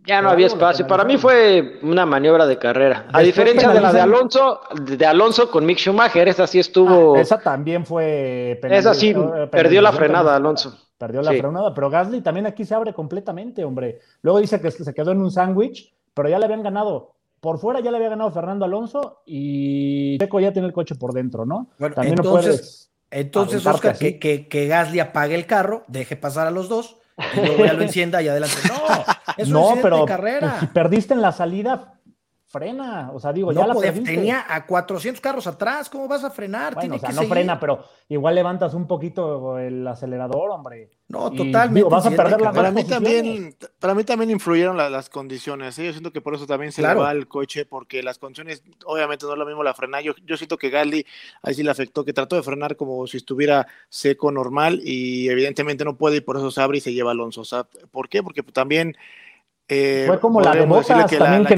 Ya, no había espacio, para mí fue una maniobra de carrera. A diferencia de la de Alonso, de Alonso con Mick Schumacher, esa sí estuvo... Ah, esa también fue Esa sí, perdió la frenada Alonso. Perdió la frenada, pero Gasly también aquí se abre completamente, hombre. Luego dice que se quedó en un sándwich, pero ya le habían ganado por fuera ya le había ganado Fernando Alonso y Checo ya tiene el coche por dentro, ¿no? Bueno, También entonces, entonces Oscar, que, que, que, Gasly apague el carro, deje pasar a los dos, y luego ya lo encienda y adelante. No, es no, pero carrera. si perdiste en la salida, frena. O sea, digo, ya la Tenía a 400 carros atrás, ¿cómo vas a frenar? Bueno, o sea, no frena, pero igual levantas un poquito el acelerador, hombre. No, totalmente. vas a perder la para mí también Para mí también influyeron las condiciones. ¿eh? Yo siento que por eso también se le va el coche, porque las condiciones, obviamente no es lo mismo la frena. Yo, yo siento que Galdi ahí sí le afectó, que trató de frenar como si estuviera seco, normal, y evidentemente no puede, y por eso se abre y se lleva Alonso. O sea, ¿por qué? Porque también eh, fue como la de Botas que también que,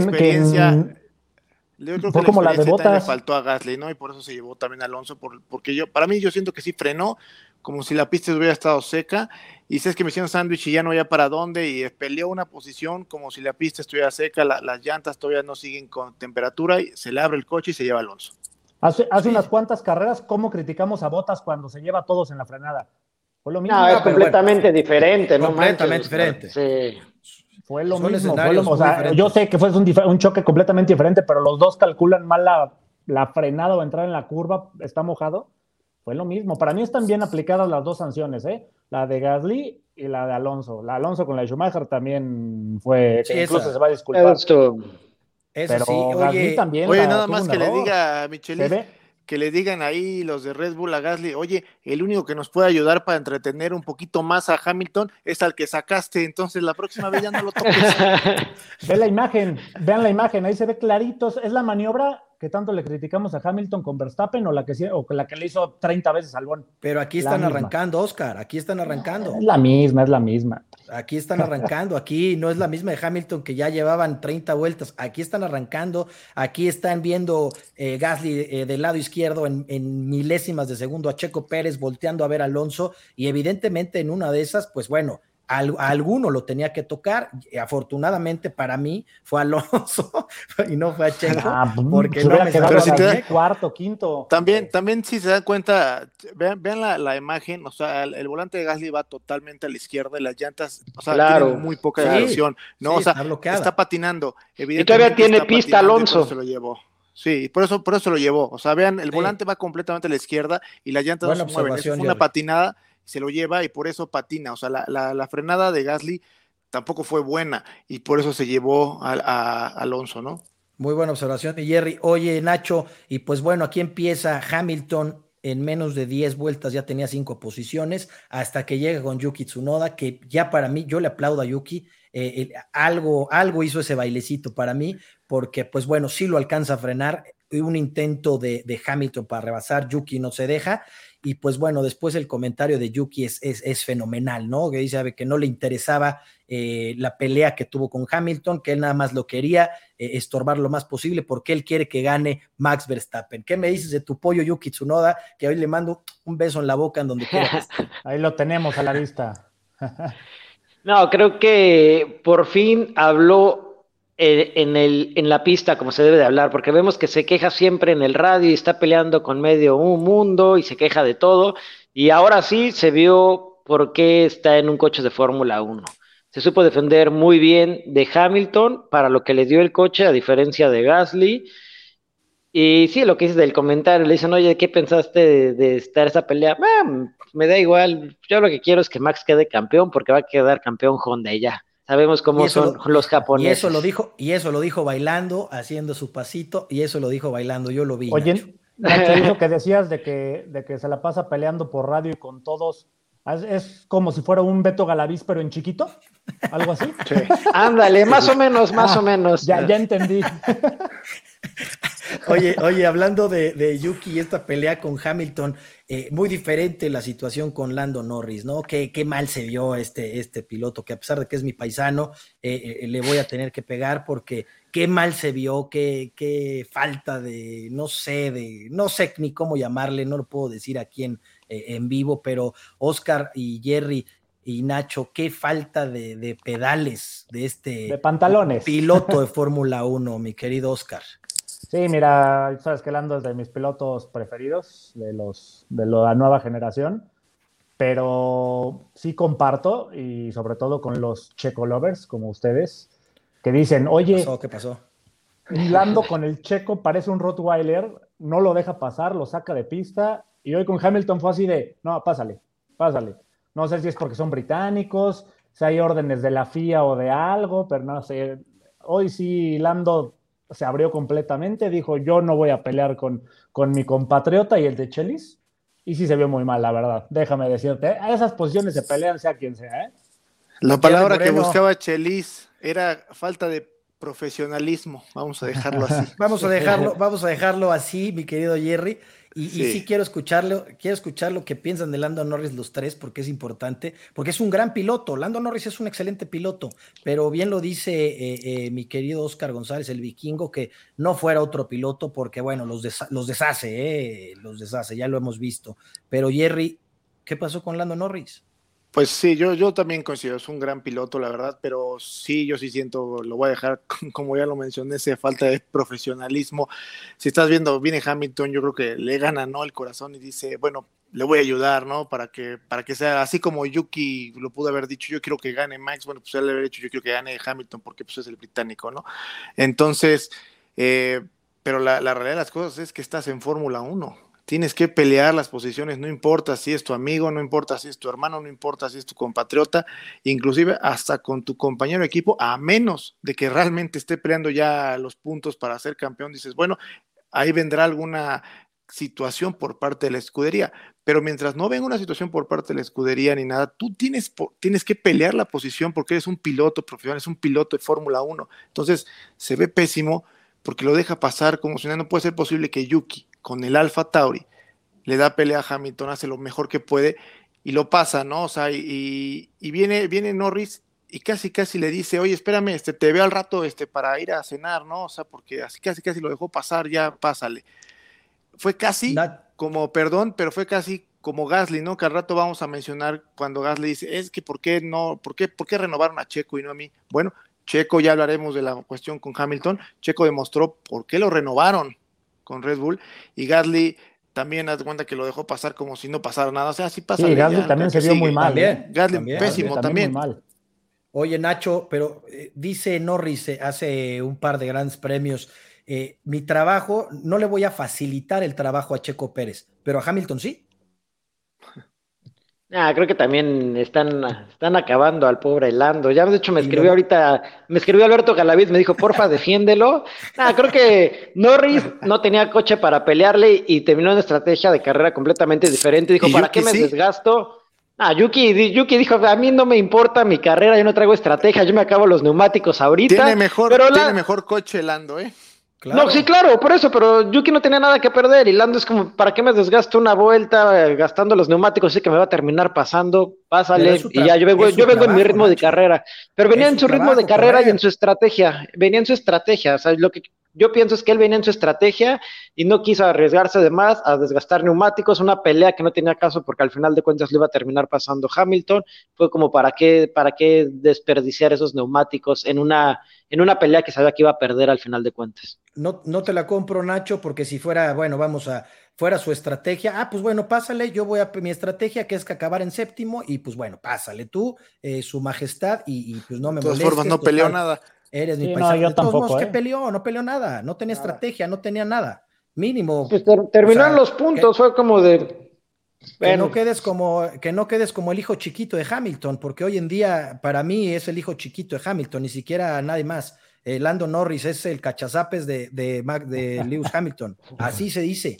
yo creo que como la de Botas le faltó a Gasly, ¿no? Y por eso se llevó también Alonso, porque yo, para mí yo siento que sí frenó, como si la pista hubiera estado seca, y sabes que me hicieron sándwich y ya no había para dónde, y peleó una posición como si la pista estuviera seca, las llantas todavía no siguen con temperatura, y se le abre el coche y se lleva Alonso. Hace, hace unas cuantas carreras, ¿cómo criticamos a Botas cuando se lleva a todos en la frenada? Fue lo mismo. No, es completamente diferente, ¿no? Completamente diferente. Sí. Fue lo mismo. o sea, yo sé que fue un, choque completamente diferente, pero los dos calculan mal la, frenada o entrar en la curva. ¿Está mojado? Fue lo mismo. Para mí están bien aplicadas las dos sanciones, ¿eh? La de Gasly y la de Alonso. La Alonso con la de Schumacher también fue, incluso se va a disculpar. Esto. Pero sí, Gasly también. Oye, nada más que le diga a Michelis que le digan ahí los de Red Bull a Gasly, oye, el único que nos puede ayudar para entretener un poquito más a Hamilton es al que sacaste, entonces la próxima vez ya no lo toques. Ve la imagen, vean la imagen, ahí se ve clarito, es la maniobra que tanto le criticamos a Hamilton con Verstappen o la que, o la que le hizo 30 veces al. Pero aquí están arrancando, Oscar, aquí están arrancando. Es la misma, es la misma. Aquí están arrancando, aquí no es la misma de Hamilton que ya llevaban 30 vueltas, aquí están arrancando, aquí están viendo eh, Gasly eh, del lado izquierdo en, en, milésimas de segundo a Checo Pérez volteando a ver a Alonso y evidentemente en una de esas, pues bueno, a alguno lo tenía que tocar. Afortunadamente para mí fue Alonso y no fue a Checo, ah, pues, porque no me si te cuarto, quinto. También, también si se dan cuenta, vean, vean la, imagen, o sea, el, volante de Gasly va totalmente a la izquierda y las llantas, o sea, tienen muy poca dirección, no, o sea, está, patinando. y todavía tiene pista Alonso. Se lo llevó. Sí, por eso, por eso lo llevó. O sea, vean, el volante va completamente a la izquierda y las llantas no se mueven. Es una patinada se lo lleva y por eso patina. O sea, la, frenada de Gasly tampoco fue buena y por eso se llevó a, Alonso, ¿no? Muy buena observación, Jerry. Oye, Nacho, y pues bueno, aquí empieza Hamilton en menos de 10 vueltas ya tenía cinco posiciones hasta que llega con Yuki Tsunoda, que ya para mí, yo le aplaudo a Yuki, eh, algo, algo hizo ese bailecito para mí, porque pues bueno, sí lo alcanza a frenar, un intento de Hamilton para rebasar, Yuki no se deja, y pues bueno, después el comentario de Yuki es, es, fenomenal, ¿no? Que dice que no le interesaba eh, la pelea que tuvo con Hamilton, que él nada más lo quería eh, estorbar lo más posible porque él quiere que gane Max Verstappen. ¿Qué me dices de tu pollo Yuki Tsunoda? Que hoy le mando un beso en la boca en donde quiera. Ahí lo tenemos a la vista. no, creo que por fin habló en, el, en la pista como se debe de hablar, porque vemos que se queja siempre en el radio y está peleando con medio un mundo y se queja de todo. Y ahora sí se vio por qué está en un coche de Fórmula 1. Se supo defender muy bien de Hamilton para lo que le dio el coche, a diferencia de Gasly. Y sí, lo que dice del comentario, le dicen, oye, ¿qué pensaste de, estar esa pelea? Me da igual, yo lo que quiero es que Max quede campeón porque va a quedar campeón Honda y ya. Sabemos cómo son los japoneses. Y eso lo dijo, y eso lo dijo bailando, haciendo su pasito, y eso lo dijo bailando, yo lo vi. Oye, Nacho, que decías de que, de que se la pasa peleando por radio y con todos, ¿es, como si fuera un Beto Galaviz, pero en chiquito? ¿Algo así? Ándale, más o menos, más o ah, menos. Ya, ya entendí. Oye, oye, hablando de, Yuki y esta pelea con Hamilton, eh, muy diferente la situación con Lando Norris, ¿no? Qué, qué mal se vio este, este piloto, que a pesar de que es mi paisano, eh, eh, le voy a tener que pegar porque qué mal se vio, qué, qué falta de, no sé, de, no sé ni cómo llamarle, no lo puedo decir aquí en, en vivo, pero Oscar y Jerry, y Nacho, qué falta de, de, pedales de este de pantalones. piloto de Fórmula 1, mi querido Oscar. Sí, mira, sabes que Lando es de mis pilotos preferidos, de los de la nueva generación, pero sí comparto, y sobre todo con los checo lovers como ustedes, que dicen, oye, ¿Qué pasó? ¿Qué pasó? Lando con el checo parece un Rottweiler, no lo deja pasar, lo saca de pista, y hoy con Hamilton fue así de, no, pásale, pásale. No sé si es porque son británicos, si hay órdenes de la FIA o de algo, pero no sé. Hoy sí, Lando se abrió completamente, dijo yo no voy a pelear con, con mi compatriota y el de Chelis. Y sí se vio muy mal, la verdad. Déjame decirte, ¿eh? a esas posiciones se pelean sea quien sea. ¿eh? La palabra que buscaba Chelis era falta de profesionalismo. Vamos a dejarlo así. vamos a dejarlo, vamos a dejarlo así, mi querido Jerry. Y sí. quiero escucharlo, quiero escuchar lo que piensan de Lando Norris los tres, porque es importante, porque es un gran piloto. Lando Norris es un excelente piloto, pero bien lo dice eh, eh, mi querido Oscar González, el vikingo, que no fuera otro piloto, porque bueno, los, los deshace, eh, los deshace, ya lo hemos visto. Pero Jerry, ¿qué pasó con Lando Norris? Pues sí, yo, yo también considero, es un gran piloto, la verdad, pero sí, yo sí siento, lo voy a dejar, como ya lo mencioné, esa falta de profesionalismo. Si estás viendo, viene Hamilton, yo creo que le gana, ¿no? El corazón y dice, bueno, le voy a ayudar, ¿no? Para que, para que sea así como Yuki lo pudo haber dicho, yo quiero que gane Max, bueno, pues él le habría dicho, yo quiero que gane Hamilton porque pues es el británico, ¿no? Entonces, eh, pero la, la realidad de las cosas es que estás en Fórmula 1 tienes que pelear las posiciones, no importa si es tu amigo, no importa si es tu hermano, no importa si es tu compatriota, inclusive hasta con tu compañero de equipo, a menos de que realmente esté peleando ya los puntos para ser campeón, dices, bueno, ahí vendrá alguna situación por parte de la escudería, pero mientras no venga una situación por parte de la escudería ni nada, tú tienes, tienes que pelear la posición porque eres un piloto profesional, es un piloto de Fórmula 1, entonces se ve pésimo porque lo deja pasar como si no puede ser posible que Yuki con el Alfa Tauri le da pelea a Hamilton, hace lo mejor que puede y lo pasa, ¿no? O sea, y, viene, viene Norris y casi casi le dice, oye, espérame, este, te veo al rato este, para ir a cenar, ¿no? O sea, porque así casi casi lo dejó pasar, ya pásale. Fue casi como, perdón, pero fue casi como Gasly, ¿no? Que al rato vamos a mencionar cuando Gasly dice, es que ¿por qué no, por qué, por qué renovaron a Checo y no a mí? Bueno, Checo, ya hablaremos de la cuestión con Hamilton, Checo demostró por qué lo renovaron con Red Bull y Gasly también haz cuenta que lo dejó pasar como si no pasara nada. O sea, así pasa. Sí, Gasly también se vio muy mal. ¿eh? Gasly pésimo también. Oye, Nacho, pero eh, dice Norris eh, hace un par de grandes premios, mi trabajo, no le voy a facilitar el trabajo a Checo Pérez, pero a Hamilton sí. Ah, creo que también están, están acabando al pobre Lando. Ya de hecho me escribió ahorita, me escribió Alberto Galaviz, me dijo, porfa, defiéndelo. Ah, creo que Norris no tenía coche para pelearle y terminó una estrategia de carrera completamente diferente. Dijo, ¿para qué me desgasto? Ah, Yuki, Yuki dijo, a mí no me importa mi carrera, yo no traigo estrategia, yo me acabo los neumáticos ahorita. Tiene mejor, tiene mejor coche Lando, ¿eh? No, sí, claro, por eso, pero Yuki no tenía nada que perder y Lando es como, ¿para qué me desgasto una vuelta eh, gastando los neumáticos? Sé que me va a terminar pasando, pásale y ya, yo vengo, yo vengo en mi ritmo de carrera. Pero venía en su ritmo de carrera y en su estrategia, venía en su estrategia, o sea, lo que yo pienso es que él venía en su estrategia y no quiso arriesgarse de más a desgastar neumáticos, una pelea que no tenía caso porque al final de cuentas le iba a terminar pasando Hamilton, fue como para qué, para qué desperdiciar esos neumáticos en una, en una pelea que sabía que iba a perder al final de cuentas. No, no te la compro, Nacho, porque si fuera, bueno, vamos a, fuera su estrategia, ah, pues bueno, pásale, yo voy a mi estrategia, que es que acabar en séptimo, y pues bueno, pásale tú, eh, su majestad, y, pues no me De todas formas, no peleó nada. Eres mi paisano. No, yo tampoco, ¿Qué ¿eh? peleó? No peleó nada, no tenía estrategia, no tenía nada. Mínimo. Pues terminaron los puntos, fue como de. Que no, quedes como, que no quedes como el hijo chiquito de Hamilton, porque hoy en día para mí es el hijo chiquito de Hamilton, ni siquiera nadie más. Eh, Lando Norris es el cachazapes de, de, de Lewis Hamilton. Así se dice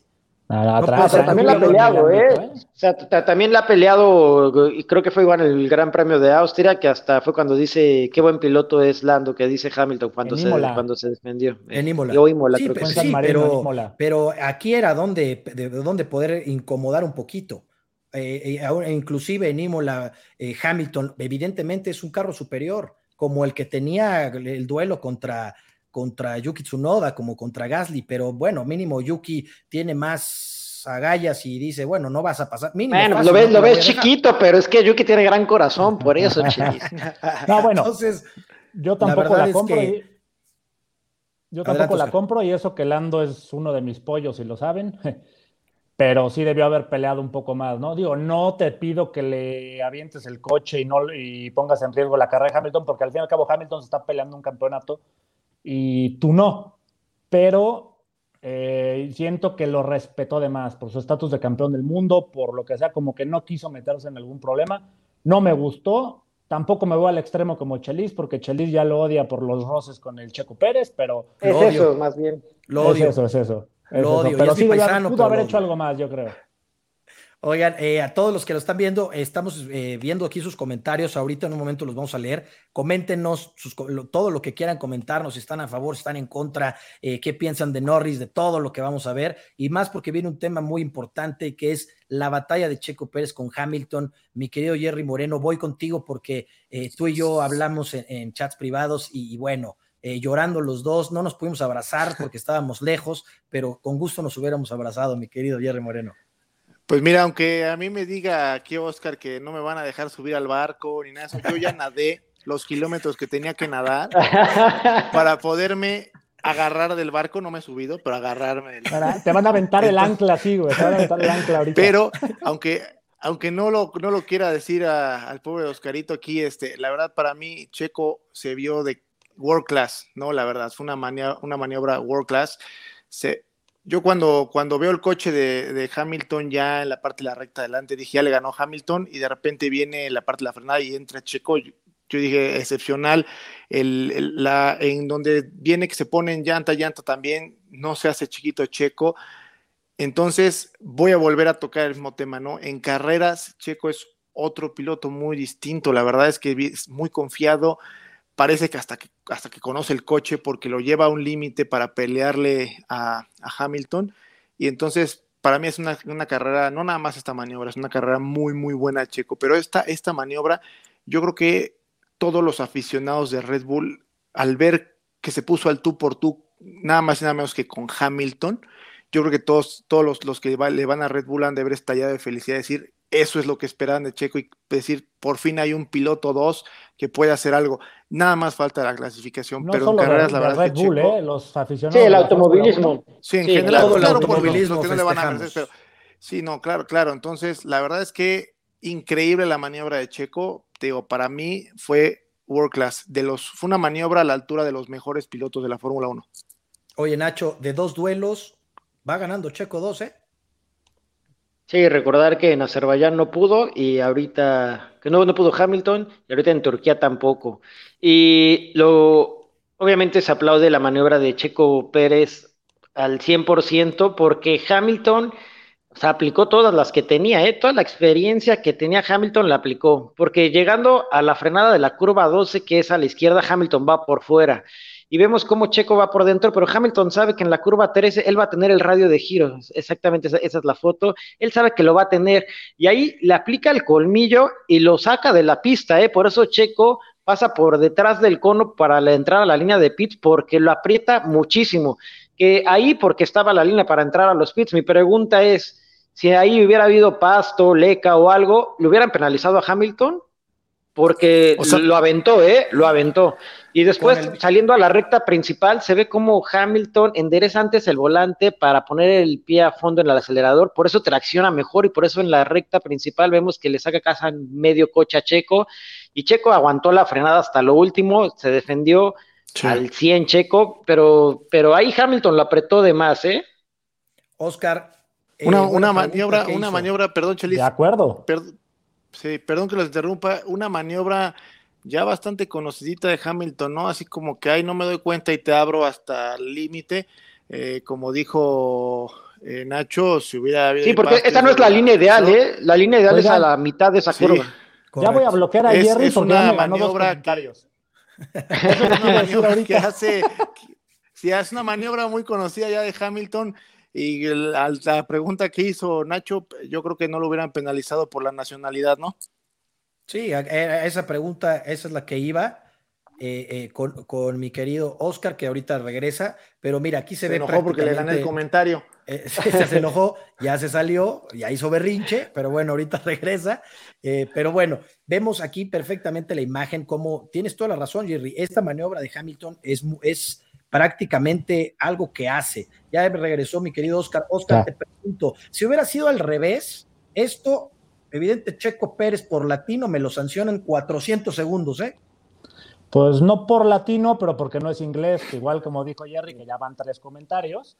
también la ha peleado, ¿eh? ¿eh? O sea, también la ha peleado, y creo que fue igual el Gran Premio de Austria, que hasta fue cuando dice qué buen piloto es Lando, que dice Hamilton cuando, se, cuando se defendió. En Imola. sí, pero, pero, aquí era donde, de, donde poder incomodar un poquito. Eh, eh inclusive en Imola, eh, Hamilton, evidentemente es un carro superior, como el que tenía el duelo contra contra Yuki Tsunoda como contra Gasly, pero bueno, mínimo Yuki tiene más agallas y dice, bueno, no vas a pasar. Mínimo, bueno, lo ves, lo ves chiquito, pero es que Yuki tiene gran corazón, por eso, No, bueno, Entonces, yo tampoco la, compro. Yo tampoco la compro y eso que Lando es uno de mis pollos, si lo saben. Pero sí debió haber peleado un poco más, ¿no? Digo, no te pido que le avientes el coche y no y pongas en riesgo la carrera de Hamilton, porque al fin y al cabo Hamilton se está peleando un campeonato y tú no. Pero eh, siento que lo respetó de más por su estatus de campeón del mundo, por lo que sea, como que no quiso meterse en algún problema. No me gustó. Tampoco me voy al extremo como Chelis, porque Chelis ya lo odia por los roces con el Checo Pérez, pero. Es eso, más bien. Lo odio. Es eso, es eso. lo odio. Pero sí, pudo haber hecho algo más, yo creo. Oigan, eh, a todos los que lo están viendo, estamos eh, viendo aquí sus comentarios. Ahorita en un momento los vamos a leer. Coméntenos todo lo que quieran comentarnos, si están a favor, si están en contra, eh, qué piensan de Norris, de todo lo que vamos a ver. Y más porque viene un tema muy importante que es la batalla de Checo Pérez con Hamilton. Mi querido Jerry Moreno, voy contigo porque tú y yo hablamos en, chats privados y, bueno. llorando los dos, no nos pudimos abrazar porque estábamos lejos, pero con gusto nos hubiéramos abrazado, mi querido Jerry Moreno. Pues mira, aunque a mí me diga aquí Oscar que no me van a dejar subir al barco ni nada, yo ya nadé los kilómetros que tenía que nadar para poderme agarrar del barco, no me he subido, pero agarrarme del Te van a aventar el ancla, sí, güey, te van a aventar el ancla ahorita. Pero, aunque, aunque no lo, no lo quiera decir al pobre Oscarito aquí, este, la verdad para mí Checo se vio de world class, ¿no? La verdad, fue una, una maniobra world class. Se, Yo cuando, cuando veo el coche de, Hamilton ya en la parte de la recta adelante, dije, ya le ganó Hamilton y de repente viene la parte de la frenada y entra Checo. Yo, dije, excepcional. El, la, en donde viene que se pone en llanta, llanta también, no se hace chiquito Checo. Entonces voy a volver a tocar el mismo tema, ¿no? En carreras, Checo es otro piloto muy distinto. La verdad es que es muy confiado. Parece que hasta que, hasta que conoce el coche porque lo lleva a un límite para pelearle a, Hamilton. Y entonces, para mí es una, carrera, no nada más esta maniobra, es una carrera muy, muy buena, Checo. Pero esta, esta maniobra, yo creo que todos los aficionados de Red Bull, al ver que se puso al tú por tú, nada más y nada menos que con Hamilton, yo creo que todos, todos los, los que le van a Red Bull han de haber estallado de felicidad, decir, eso es lo que esperaban de Checo y decir, por fin hay un piloto dos que puede hacer algo. Nada más falta la clasificación, pero en carreras la verdad Red Bull, ¿eh? los aficionados. Sí, el automovilismo. Sí, en general, todo el automovilismo que no le van a pero sí, no, claro, claro. Entonces, la verdad es que increíble la maniobra de Checo. Te digo, para mí fue world class. De los, fue una maniobra a la altura de los mejores pilotos de la Fórmula 1. Oye, Nacho, de dos duelos, va ganando Checo 2, ¿eh? Sí, recordar que en Azerbaiyán no pudo y ahorita, que no, no pudo Hamilton y ahorita en Turquía tampoco. Y lo, obviamente se aplaude la maniobra de Checo Pérez al 100% porque Hamilton, o aplicó todas las que tenía, ¿eh? toda la experiencia que tenía Hamilton la aplicó, porque llegando a la frenada de la curva 12, que es a la izquierda, Hamilton va por fuera y vemos cómo Checo va por dentro, pero Hamilton sabe que en la curva 13 él va a tener el radio de giro, exactamente esa, es la foto, él sabe que lo va a tener y ahí le aplica el colmillo y lo saca de la pista, ¿eh? por eso Checo pasa por detrás del cono para la entrada a la línea de pits porque lo aprieta muchísimo, que ahí porque estaba la línea para entrar a los pits, mi pregunta es, si ahí hubiera habido pasto, leca o algo, ¿le hubieran penalizado a Hamilton? Porque lo aventó, ¿eh? Lo aventó. Y después, saliendo a la recta principal, se ve como Hamilton endereza antes el volante para poner el pie a fondo en el acelerador, por eso tracciona mejor y por eso en la recta principal vemos que le saca casa medio coche a Checo y Checo aguantó la frenada hasta lo último, se defendió al 100 Checo, pero, pero ahí Hamilton lo apretó de más, ¿eh? Oscar. una, eh, una maniobra, una maniobra, perdón, Chelis. De acuerdo. Sí, perdón que los interrumpa, una maniobra ya bastante conocidita de Hamilton, ¿no? Así como que, ay, no me doy cuenta y te abro hasta el límite, eh, como dijo eh, Nacho, si hubiera... Sí, porque esa no es la línea ideal, ¿eh? La línea ideal es a la mitad de esa curva. Ya voy a bloquear a Jerry es, una maniobra que, es una maniobra que hace... Si es una maniobra muy conocida ya de Hamilton, y la pregunta que hizo Nacho, yo creo que no lo hubieran penalizado por la nacionalidad, ¿no? Sí, esa pregunta, esa es la que iba eh, eh, con, mi querido Oscar, que ahorita regresa, pero mira, aquí se, se ve. enojó porque le gané el comentario. Eh, se, enojó, ya se salió, ya hizo berrinche, pero bueno, ahorita regresa. pero bueno, vemos aquí perfectamente la imagen, como tienes toda la razón, Jerry. Esta maniobra de Hamilton es, es prácticamente algo que hace. Ya regresó mi querido Oscar. Oscar, te pregunto, si hubiera sido al revés, esto, evidente, Checo Pérez por latino me lo sancionan 400 segundos, ¿eh? Pues no por latino, pero porque no es inglés, igual como dijo Jerry, que ya van tres comentarios.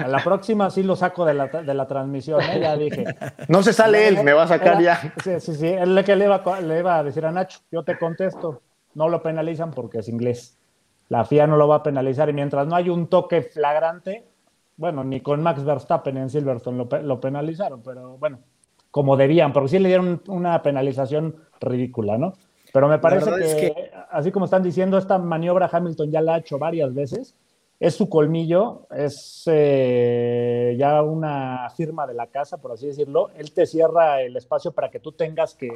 A la próxima sí lo saco de la, de la transmisión, ¿eh? ya dije. No se sale él, me va a sacar ya. Sí, sí, sí, él que le iba, le iba a decir a Nacho, yo te contesto, no lo penalizan porque es inglés la FIA no lo va a penalizar y mientras no hay un toque flagrante, bueno, ni con Max Verstappen en Silverstone lo, penalizaron, pero bueno, como debían, porque sí le dieron una penalización ridícula, ¿no? Pero me parece que, así como están diciendo, esta maniobra Hamilton ya la ha hecho varias veces, es su colmillo, es eh, ya una firma de la casa, por así decirlo, él te cierra el espacio para que tú tengas que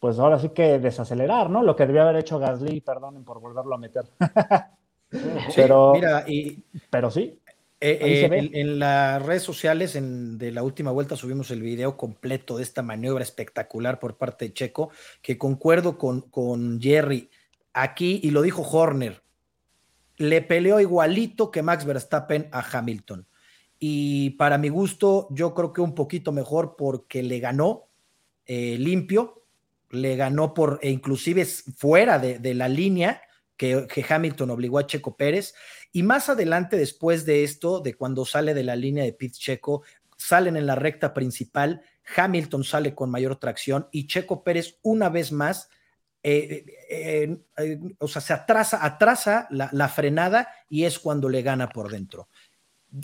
pues ahora sí que desacelerar, ¿no? Lo que debía haber hecho Gasly, perdonen por volverlo a meter. pero, mira, y, pero sí. Eh, eh, en, las redes sociales de la última vuelta subimos el video completo de esta maniobra espectacular por parte de Checo, que concuerdo con, con Jerry aquí, y lo dijo Horner, le peleó igualito que Max Verstappen a Hamilton. Y para mi gusto, yo creo que un poquito mejor porque le ganó eh, limpio, le ganó por, e inclusive fuera de, la línea, que, Hamilton obligó a Checo Pérez. Y más adelante, después de esto, de cuando sale de la línea de pit Checo, salen en la recta principal, Hamilton sale con mayor tracción y Checo Pérez una vez más eh, eh, eh, o sea, se atrasa, atrasa la, frenada y es cuando le gana por dentro.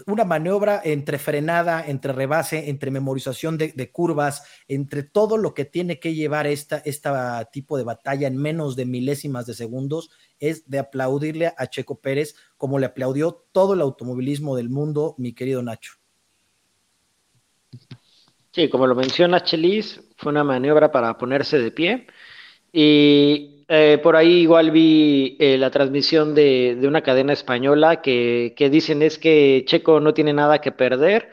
Una maniobra entre frenada, entre rebase, entre memorización de, curvas, entre todo lo que tiene que llevar esta, esta tipo de batalla en menos de milésimas de segundos, es de aplaudirle a Checo Pérez como le aplaudió todo el automovilismo del mundo, mi querido Nacho. Sí, como lo menciona Chelis, fue una maniobra para ponerse de pie y eh, por ahí igual vi eh, la transmisión de, una cadena española que, dicen es que Checo no tiene nada que perder.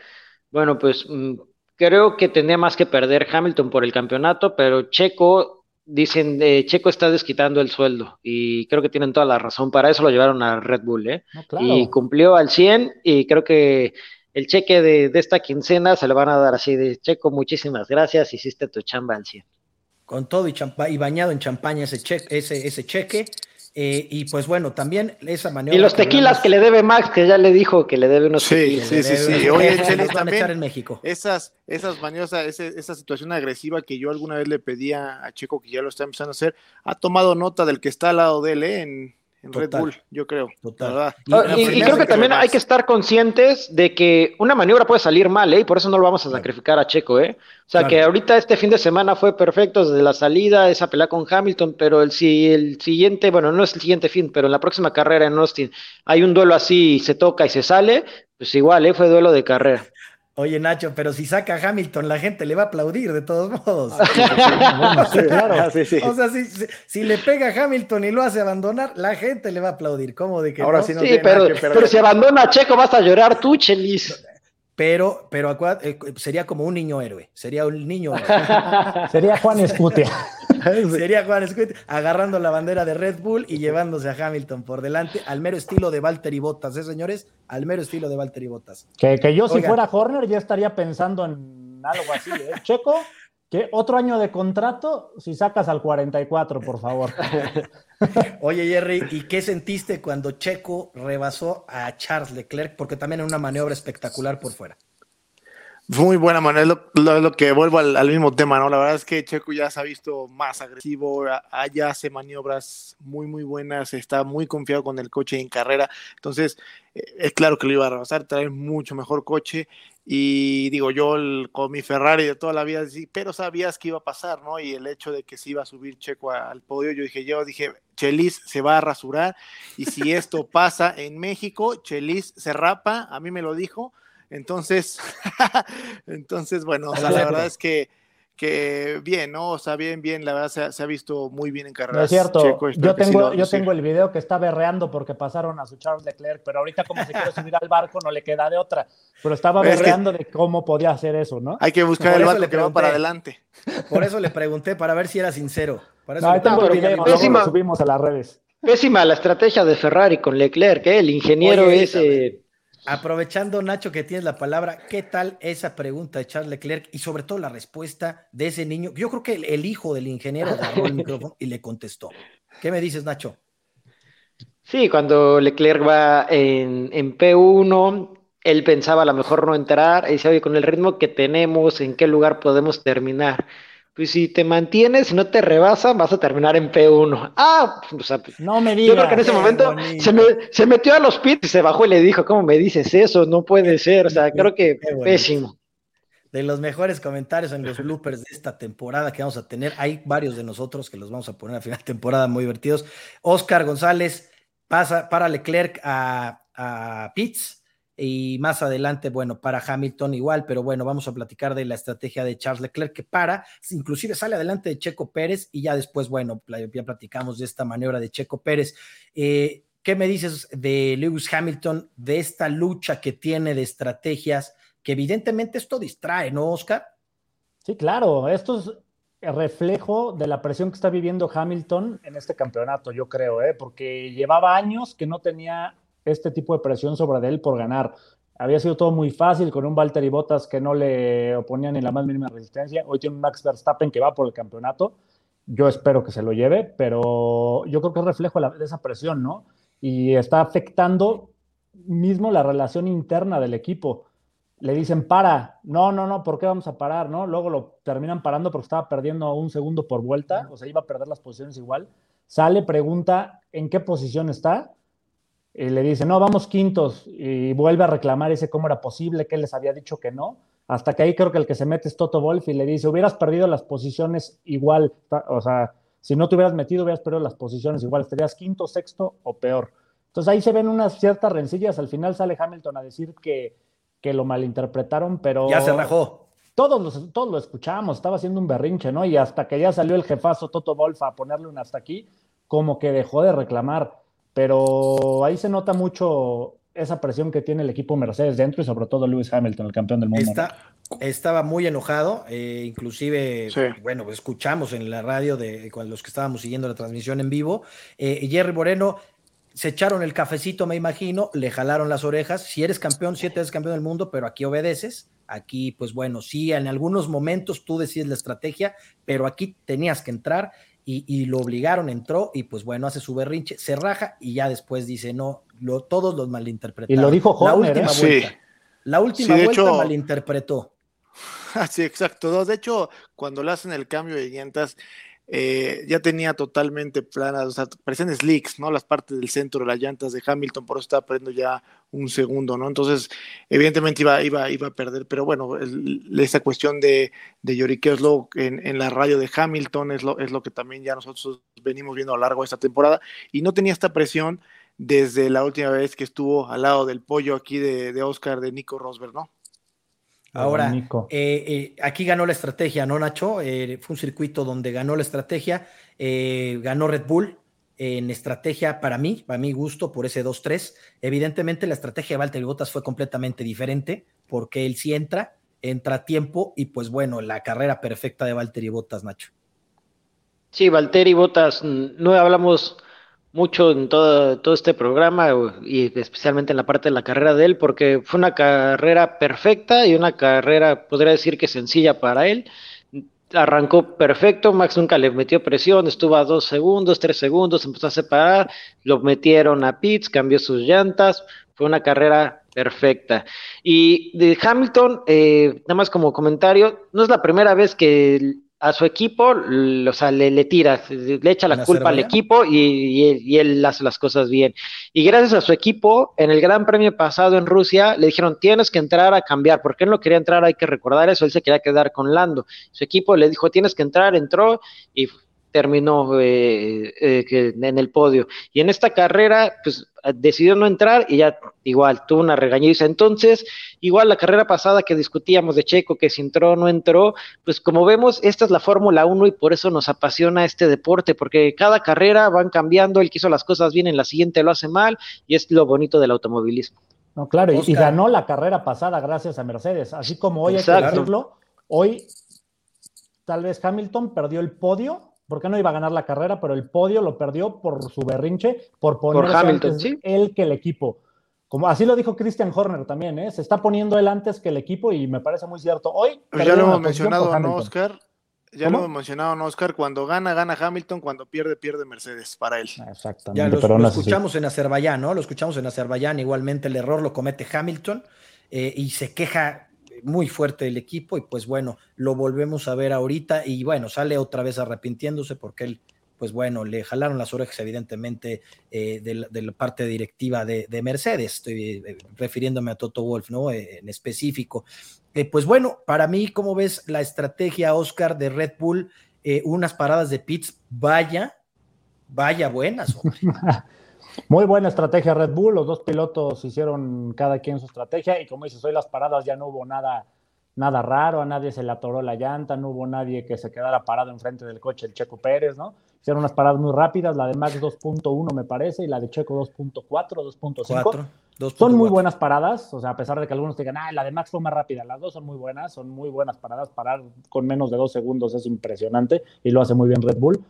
Bueno, pues mm, creo que tenía más que perder Hamilton por el campeonato, pero Checo, dicen, eh, Checo está desquitando el sueldo y creo que tienen toda la razón. Para eso lo llevaron a Red Bull, ¿eh? Y cumplió al 100 y creo que el cheque de, de esta quincena se lo van a dar así de Checo, muchísimas gracias, hiciste tu chamba al 100 con todo y, y bañado en champaña ese, cheque, ese, ese cheque. Eh, y pues bueno, también esa maniobra. Y los tequilas que, le debe Max, que ya le dijo que le debe unos sí, Sí, sí, sí. Oye, también, en México. Esas, esas maniobras, esa, situación agresiva que yo alguna vez le pedía a Checo, que ya lo está empezando a hacer, ha tomado nota del que está al lado de él, ¿eh? en, en Red Bull, yo creo. Total. Y, creo que también hay que estar conscientes de que una maniobra puede salir mal, ¿eh? Y por eso no lo vamos a sacrificar a Checo, ¿eh? O sea, que ahorita este fin de semana fue perfecto desde la salida, esa pelea con Hamilton, pero el, si el siguiente, bueno, no es el siguiente fin, pero en la próxima carrera en Austin hay un duelo así y se toca y se sale, pues igual, ¿eh? Fue duelo de carrera. Oye, Nacho, pero si saca a Hamilton, la gente le va a aplaudir de todos modos. O sea, si, le pega a Hamilton y lo hace abandonar, la gente le va a aplaudir. ¿Cómo de que Ahora sí, no pero, pero si abandona a Checo, vas a llorar tú, Chelis. Pero, pero eh, sería como un niño héroe. Sería un niño sería Juan Escutia. sería Juan Escutia agarrando la bandera de Red Bull y llevándose a Hamilton por delante, al mero estilo de Valtteri Bottas, ¿eh, señores? Al mero estilo de Valtteri Bottas. Que, que yo, si fuera Horner, ya estaría pensando en algo así. ¿eh? Checo, que otro año de contrato si sacas al 44, por favor. Oye, Jerry, ¿y qué sentiste cuando Checo rebasó a Charles Leclerc? Porque también en una maniobra espectacular por fuera. Muy buena manera, lo, lo, que vuelvo al, mismo tema, ¿no? La verdad es que Checo ya se ha visto más agresivo, allá hace maniobras muy, muy buenas, está muy confiado con el coche en carrera, entonces eh, es claro que lo iba a rebasar, trae mucho mejor coche y digo yo con mi Ferrari de toda la vida, pero sabías que iba a pasar, ¿no? Y el hecho de que se iba a subir Checo al podio, yo dije, yo dije, Chelis se va a rasurar y si esto pasa en México, Chelis se rapa, a mí me lo dijo, entonces, entonces bueno, la verdad es que que bien, ¿no? O sea, bien, bien, la verdad se ha, visto muy bien en carrera. es cierto, yo, tengo, yo tengo el video que está berreando porque pasaron a su Charles Leclerc, pero ahorita como se quiere subir al barco no le queda de otra, pero estaba berreando de cómo podía hacer eso, ¿no? Hay que buscar el barco que va para adelante. Por eso le pregunté, para ver si era sincero. no, tengo el video, lo subimos a las redes. Pésima la estrategia de Ferrari con Leclerc, ¿eh? el ingeniero es... Aprovechando, Nacho, que tienes la palabra, ¿qué tal esa pregunta de Charles Leclerc y sobre todo la respuesta de ese niño? Yo creo que el, hijo del ingeniero agarró el micrófono y le contestó. ¿Qué me dices, Nacho? Sí, cuando Leclerc va en, en P1, él pensaba a lo mejor no entrar, y dice, oye, con el ritmo que tenemos, ¿en qué lugar podemos terminar? Pues si te mantienes y no te rebasan, vas a terminar en P1. Ah, o sea, no me digas. Yo creo que en ese momento se, metió a los pits y se bajó y le dijo, ¿cómo me dices eso? No puede ser. O sea, creo que pésimo. De los mejores comentarios en los bloopers de esta temporada que vamos a tener, hay varios de nosotros que los vamos a poner a final de temporada muy divertidos. Oscar González pasa para Leclerc a, a Pitts y más adelante, bueno, para Hamilton igual, pero bueno, vamos a platicar de la estrategia de Charles Leclerc que para, inclusive sale adelante de Checo Pérez y ya después, bueno, ya platicamos de esta maniobra de Checo Pérez. Eh, ¿Qué me dices de Lewis Hamilton, de esta lucha que tiene de estrategias, que evidentemente esto distrae, ¿no, Oscar? Sí, claro, esto es el reflejo de la presión que está viviendo Hamilton en este campeonato, yo creo, ¿eh? porque llevaba años que no tenía este tipo de presión sobre él por ganar. Había sido todo muy fácil con un Valtteri Bottas que no le oponían ni la más mínima resistencia. Hoy tiene un Max Verstappen que va por el campeonato yo espero que se lo lleve, pero yo creo que es reflejo de esa presión, ¿no? Y está afectando mismo la relación interna del equipo. Le dicen, para, no, no, no, ¿por qué vamos a parar? ¿no? Luego lo terminan parando porque estaba perdiendo un segundo por vuelta, o sea, iba a perder las posiciones igual. Sale, pregunta en qué posición está, y le dice, no, vamos quintos, y vuelve a reclamar ese cómo era posible, que él les había dicho que no, hasta que ahí creo que el que se mete es Toto Wolf y le dice, hubieras perdido las posiciones igual, o sea, si no te hubieras metido, hubieras perdido las posiciones igual, estarías quinto, sexto o peor. Entonces ahí se ven unas ciertas rencillas, al final sale Hamilton a decir que, que lo malinterpretaron, pero... Ya se rajó. Todos, todos lo escuchamos, estaba haciendo un berrinche, ¿no? Y hasta que ya salió el jefazo Toto Wolf a ponerle un hasta aquí, como que dejó de reclamar. Pero ahí se nota mucho esa presión que tiene el equipo Mercedes dentro y sobre todo Lewis Hamilton, el campeón del mundo. estaba muy enojado, eh, inclusive, bueno, escuchamos en la radio de los que estábamos siguiendo la transmisión en vivo, eh, Jerry Moreno se echaron el cafecito, me imagino, le jalaron las orejas, si eres campeón, si eres campeón del mundo, pero aquí obedeces, aquí pues bueno, sí, en algunos momentos tú decides la estrategia, pero aquí tenías que entrar y, lo obligaron, entró y pues bueno, hace su berrinche, se raja y ya después dice, no, lo, todos los malinterpretaron. Y lo dijo La última ¿eh? vuelta, la última vuelta malinterpretó. Sí, exacto. De hecho, cuando le hacen el cambio de llantas, eh, ya tenía totalmente planas, o sea, parecían slicks, ¿no? Las partes del centro de las llantas de Hamilton, por eso estaba perdiendo ya un segundo, ¿no? Entonces, evidentemente iba, iba, iba a perder, pero bueno, esa cuestión de, de lloriqueo lo en, en, la radio de Hamilton, es lo, es lo que también ya nosotros venimos viendo a lo largo de esta temporada, y no tenía esta presión desde la última vez que estuvo al lado del pollo aquí de, de Oscar, de Nico Rosberg, ¿no? Ahora, eh, eh, aquí ganó la estrategia, ¿no, Nacho? Eh, fue un circuito donde ganó la estrategia, ganó Red Bull en estrategia para mí, para mi gusto, por ese 2-3. Evidentemente, la estrategia de Valtteri Bottas fue completamente diferente, porque él sí entra, entra a tiempo, y pues bueno, la carrera perfecta de Valtteri Bottas, Nacho. Sí, Valtteri Bottas, no hablamos mucho en todo, todo este programa y especialmente en la parte de la carrera de él, porque fue una carrera perfecta y una carrera, podría decir que sencilla para él. Arrancó perfecto, Max nunca le metió presión, estuvo a dos segundos, tres segundos, empezó a separar, lo metieron a pits, cambió sus llantas, fue una carrera perfecta. Y de Hamilton, eh, nada más como comentario, no es la primera vez que a su equipo, o sea, le, tira, le echa la culpa al equipo y, él hace las cosas bien. Y gracias a su equipo, en el Gran Premio pasado en Rusia, le dijeron, tienes que entrar a cambiar, porque él no quería entrar, hay que recordar eso, él se quería quedar con Lando. Su equipo le dijo, tienes que entrar, entró y terminó eh, eh, en el podio. Y en esta carrera, pues decidió no entrar y ya igual tuvo una regañiza. Entonces, igual la carrera pasada que discutíamos de Checo, que si entró o no entró, pues como vemos, esta es la Fórmula 1 y por eso nos apasiona este deporte, porque cada carrera van cambiando, el que hizo las cosas bien, en la siguiente lo hace mal y es lo bonito del automovilismo. No, claro, y, ganó la carrera pasada gracias a Mercedes, así como hoy hay que decirlo, hoy tal vez Hamilton perdió el podio porque no iba a ganar la carrera, pero el podio lo perdió por su berrinche, por poner Hamilton, él que el equipo. Como así lo dijo Christian Horner también, ¿eh? se está poniendo él antes que el equipo y me parece muy cierto. Hoy ya lo hemos mencionado, ¿no, Oscar? Ya lo hemos mencionado, ¿no, Oscar? Cuando gana, gana Hamilton, cuando pierde, pierde Mercedes para él. Exactamente. Ya lo, escuchamos en Azerbaiyán, ¿no? Lo escuchamos en Azerbaiyán, igualmente el error lo comete Hamilton eh, y se queja muy fuerte el equipo y pues bueno, lo volvemos a ver ahorita y bueno, sale otra vez arrepintiéndose porque él, pues bueno, le jalaron las orejas evidentemente eh, de, la, parte directiva de, Mercedes, estoy eh, refiriéndome a Toto Wolf, ¿no? Eh, en específico. pues bueno, para mí, ¿cómo ves la estrategia, Oscar, de Red Bull? unas paradas de pits, vaya, vaya buenas, hombre. Muy buena estrategia Red Bull, los dos pilotos hicieron cada quien su estrategia y como dices, hoy las paradas ya no hubo nada, nada raro, a nadie se le atoró la llanta, no hubo nadie que se quedara parado enfrente del coche, el Checo Pérez, ¿no? Hicieron unas paradas muy rápidas, la de Max 2.1 me parece y la de Checo 2.4, 2.5. Son muy buenas paradas, o sea, a pesar de que algunos digan, ah, la de Max fue más rápida, las dos son muy buenas, son muy buenas paradas, parar con menos de dos segundos es impresionante y lo hace muy bien Red Bull.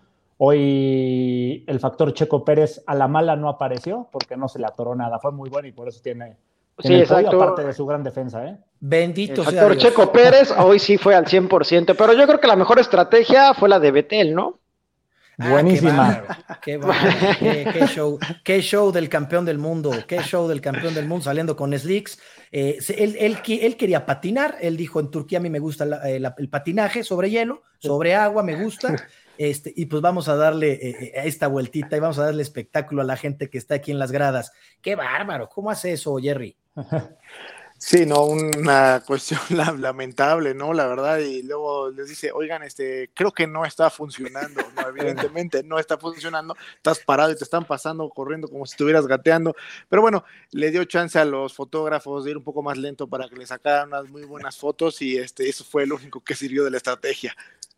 Hoy el factor Checo Pérez a la mala no apareció porque no se le atoró nada. Fue muy bueno y por eso tiene, sí, exacto. aparte de su gran defensa. ¿eh? Bendito el factor Checo Pérez hoy sí fue al 100%, pero yo creo que la mejor estrategia fue la de Betel, ¿no? Ah, Buenísima. Qué, qué, show, qué show del campeón del mundo, qué show del campeón del mundo saliendo con Slicks. Eh, él, él, quería patinar, él dijo en Turquía a mí me gusta eh, el patinaje sobre hielo, sobre agua me gusta. Este, y pues vamos a darle eh, esta vueltita y vamos a darle espectáculo a la gente que está aquí en las gradas. Qué bárbaro, ¿cómo hace eso, Jerry? Sí, no, una cuestión lamentable, ¿no? La verdad, y luego les dice, oigan, este, creo que no está funcionando, ¿no? evidentemente no está funcionando, estás parado y te están pasando, corriendo como si estuvieras gateando, pero bueno, le dio chance a los fotógrafos de ir un poco más lento para que le sacaran unas muy buenas fotos y este, eso fue lo único que sirvió de la estrategia.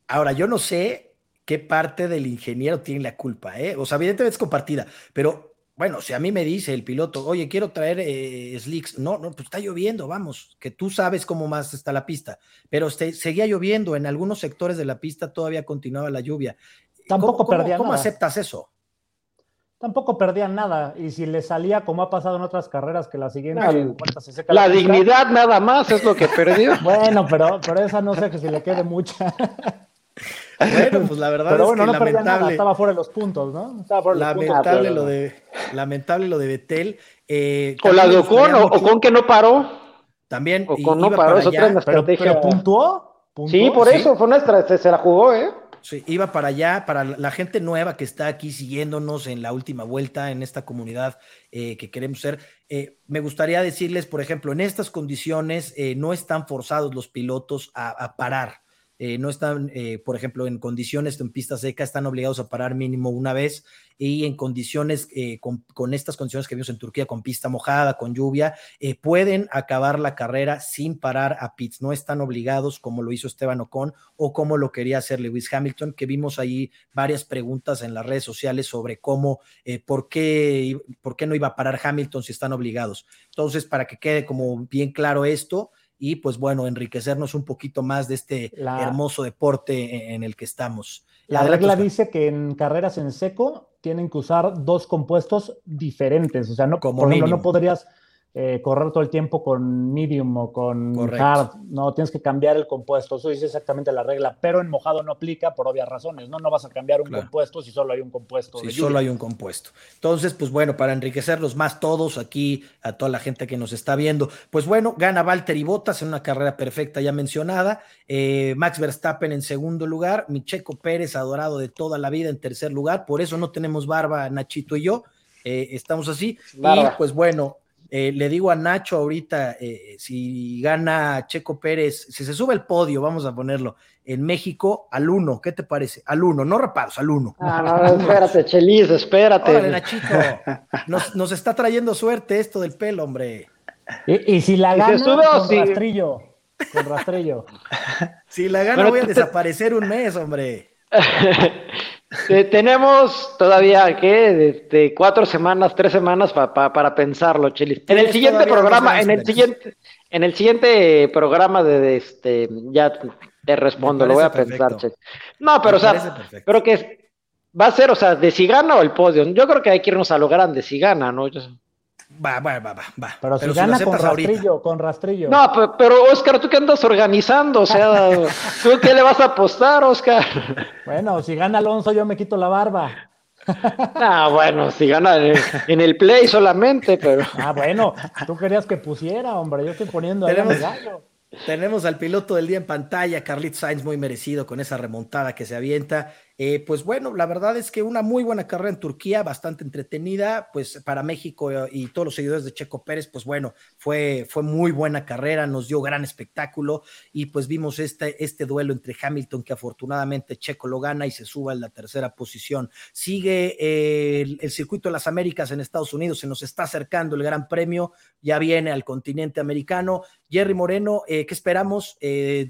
Ahora, yo no sé qué parte del ingeniero tiene la culpa, ¿eh? O sea, evidentemente es compartida, pero bueno, si a mí me dice el piloto, oye, quiero traer eh, slicks, no, no, pues está lloviendo, vamos, que tú sabes cómo más está la pista, pero seguía lloviendo, en algunos sectores de la pista todavía continuaba la lluvia. Tampoco perdían ¿Cómo aceptas eso? Tampoco perdían nada, y si le salía como ha pasado en otras carreras, que la siguiente la, dignidad nada más es lo que perdió. bueno, pero, pero esa no sé que si le quede mucha. Bueno, pues la verdad es que no lamentable. estaba fuera de los puntos, ¿no? Estaba lamentable, lo de, lamentable lo de Betel. Eh, o la de Ocon, o Ocon que no paró. También. Ocon no paró, es otra estrategia. Pero, puntuó, Sí, por eso, fue una estrategia, se la jugó, ¿eh? Sí, iba para allá, para la gente nueva que está aquí siguiéndonos en la última vuelta, en esta comunidad eh, que queremos ser. Eh, me gustaría decirles, por ejemplo, en estas condiciones eh, no están forzados los pilotos a parar. Eh, no están, eh, por ejemplo, en condiciones en pista seca, están obligados a parar mínimo una vez y en condiciones, eh, con, estas condiciones que vimos en Turquía, con pista mojada, con lluvia, pueden acabar la carrera sin parar a pits. No están obligados como lo hizo Esteban Ocon o como lo quería hacer Lewis Hamilton, que vimos ahí varias preguntas en las redes sociales sobre cómo, por, qué, por qué no iba a parar Hamilton si están obligados. Entonces, para que quede como bien claro esto, y pues bueno, enriquecernos un poquito más de este hermoso deporte en el que estamos. La regla dice que en carreras en seco tienen que usar dos compuestos diferentes, o sea, no, Como por ejemplo, no podrías eh, correr todo el tiempo con medium o con hard, no, tienes que cambiar el compuesto, eso dice exactamente la regla, pero en mojado no aplica por obvias razones, ¿no? No vas a cambiar un compuesto si solo hay un compuesto. Si solo hay un compuesto. Entonces, pues bueno, para enriquecerlos más todos aquí, a toda la gente que nos está viendo, pues bueno, gana Valtteri Bottas en una carrera perfecta ya mencionada, eh, Max Verstappen en segundo lugar, Micheco Pérez, adorado de toda la vida en tercer lugar, por eso no tenemos barba, Nachito y yo, eh, estamos así, y pues bueno, eh, le digo a Nacho ahorita, eh, si gana Checo Pérez, si se sube el podio, vamos a ponerlo, en México, al uno, ¿qué te parece? Al uno, no reparos, al uno. Ah, no, espérate, Chelis, espérate. Nachito, nos, está trayendo suerte esto del pelo, hombre. Y, si la gana, con rastrillo, con rastrillo. si la gana, voy a desaparecer un mes, hombre. tenemos todavía, ¿qué? De, cuatro semanas, tres semanas para pensarlo, Chelis. En el siguiente programa, en el siguiente, en el siguiente programa de, este, ya te respondo, lo voy a pensar, Chelis. No, pero o sea, creo que va a ser, o sea, de si gana o el podio. Yo creo que hay que irnos a lo grande, si gana, ¿no? Va, va, va, va. Pero, si, gana con rastrillo, con rastrillo. No, pero, Oscar, ¿tú qué andas organizando? O sea, ¿tú qué le vas a apostar, Oscar? Bueno, si gana Alonso, yo me quito la barba. Ah, bueno, si gana en el play solamente, pero. Ah, bueno, tú querías que pusiera, hombre, yo estoy poniendo ahí gallo. Tenemos al piloto del día en pantalla, Carlit Sainz, muy merecido con esa remontada que se avienta. Eh, pues bueno, la verdad es que una muy buena carrera en Turquía, bastante entretenida, pues para México eh, y todos los seguidores de Checo Pérez, pues bueno, fue, fue muy buena carrera, nos dio gran espectáculo y pues vimos este, este duelo entre Hamilton, que afortunadamente Checo lo gana y se suba en la tercera posición. Sigue eh, el, circuito de las Américas en Estados Unidos, se nos está acercando el Gran Premio, ya viene al continente americano. Jerry Moreno, ¿qué esperamos?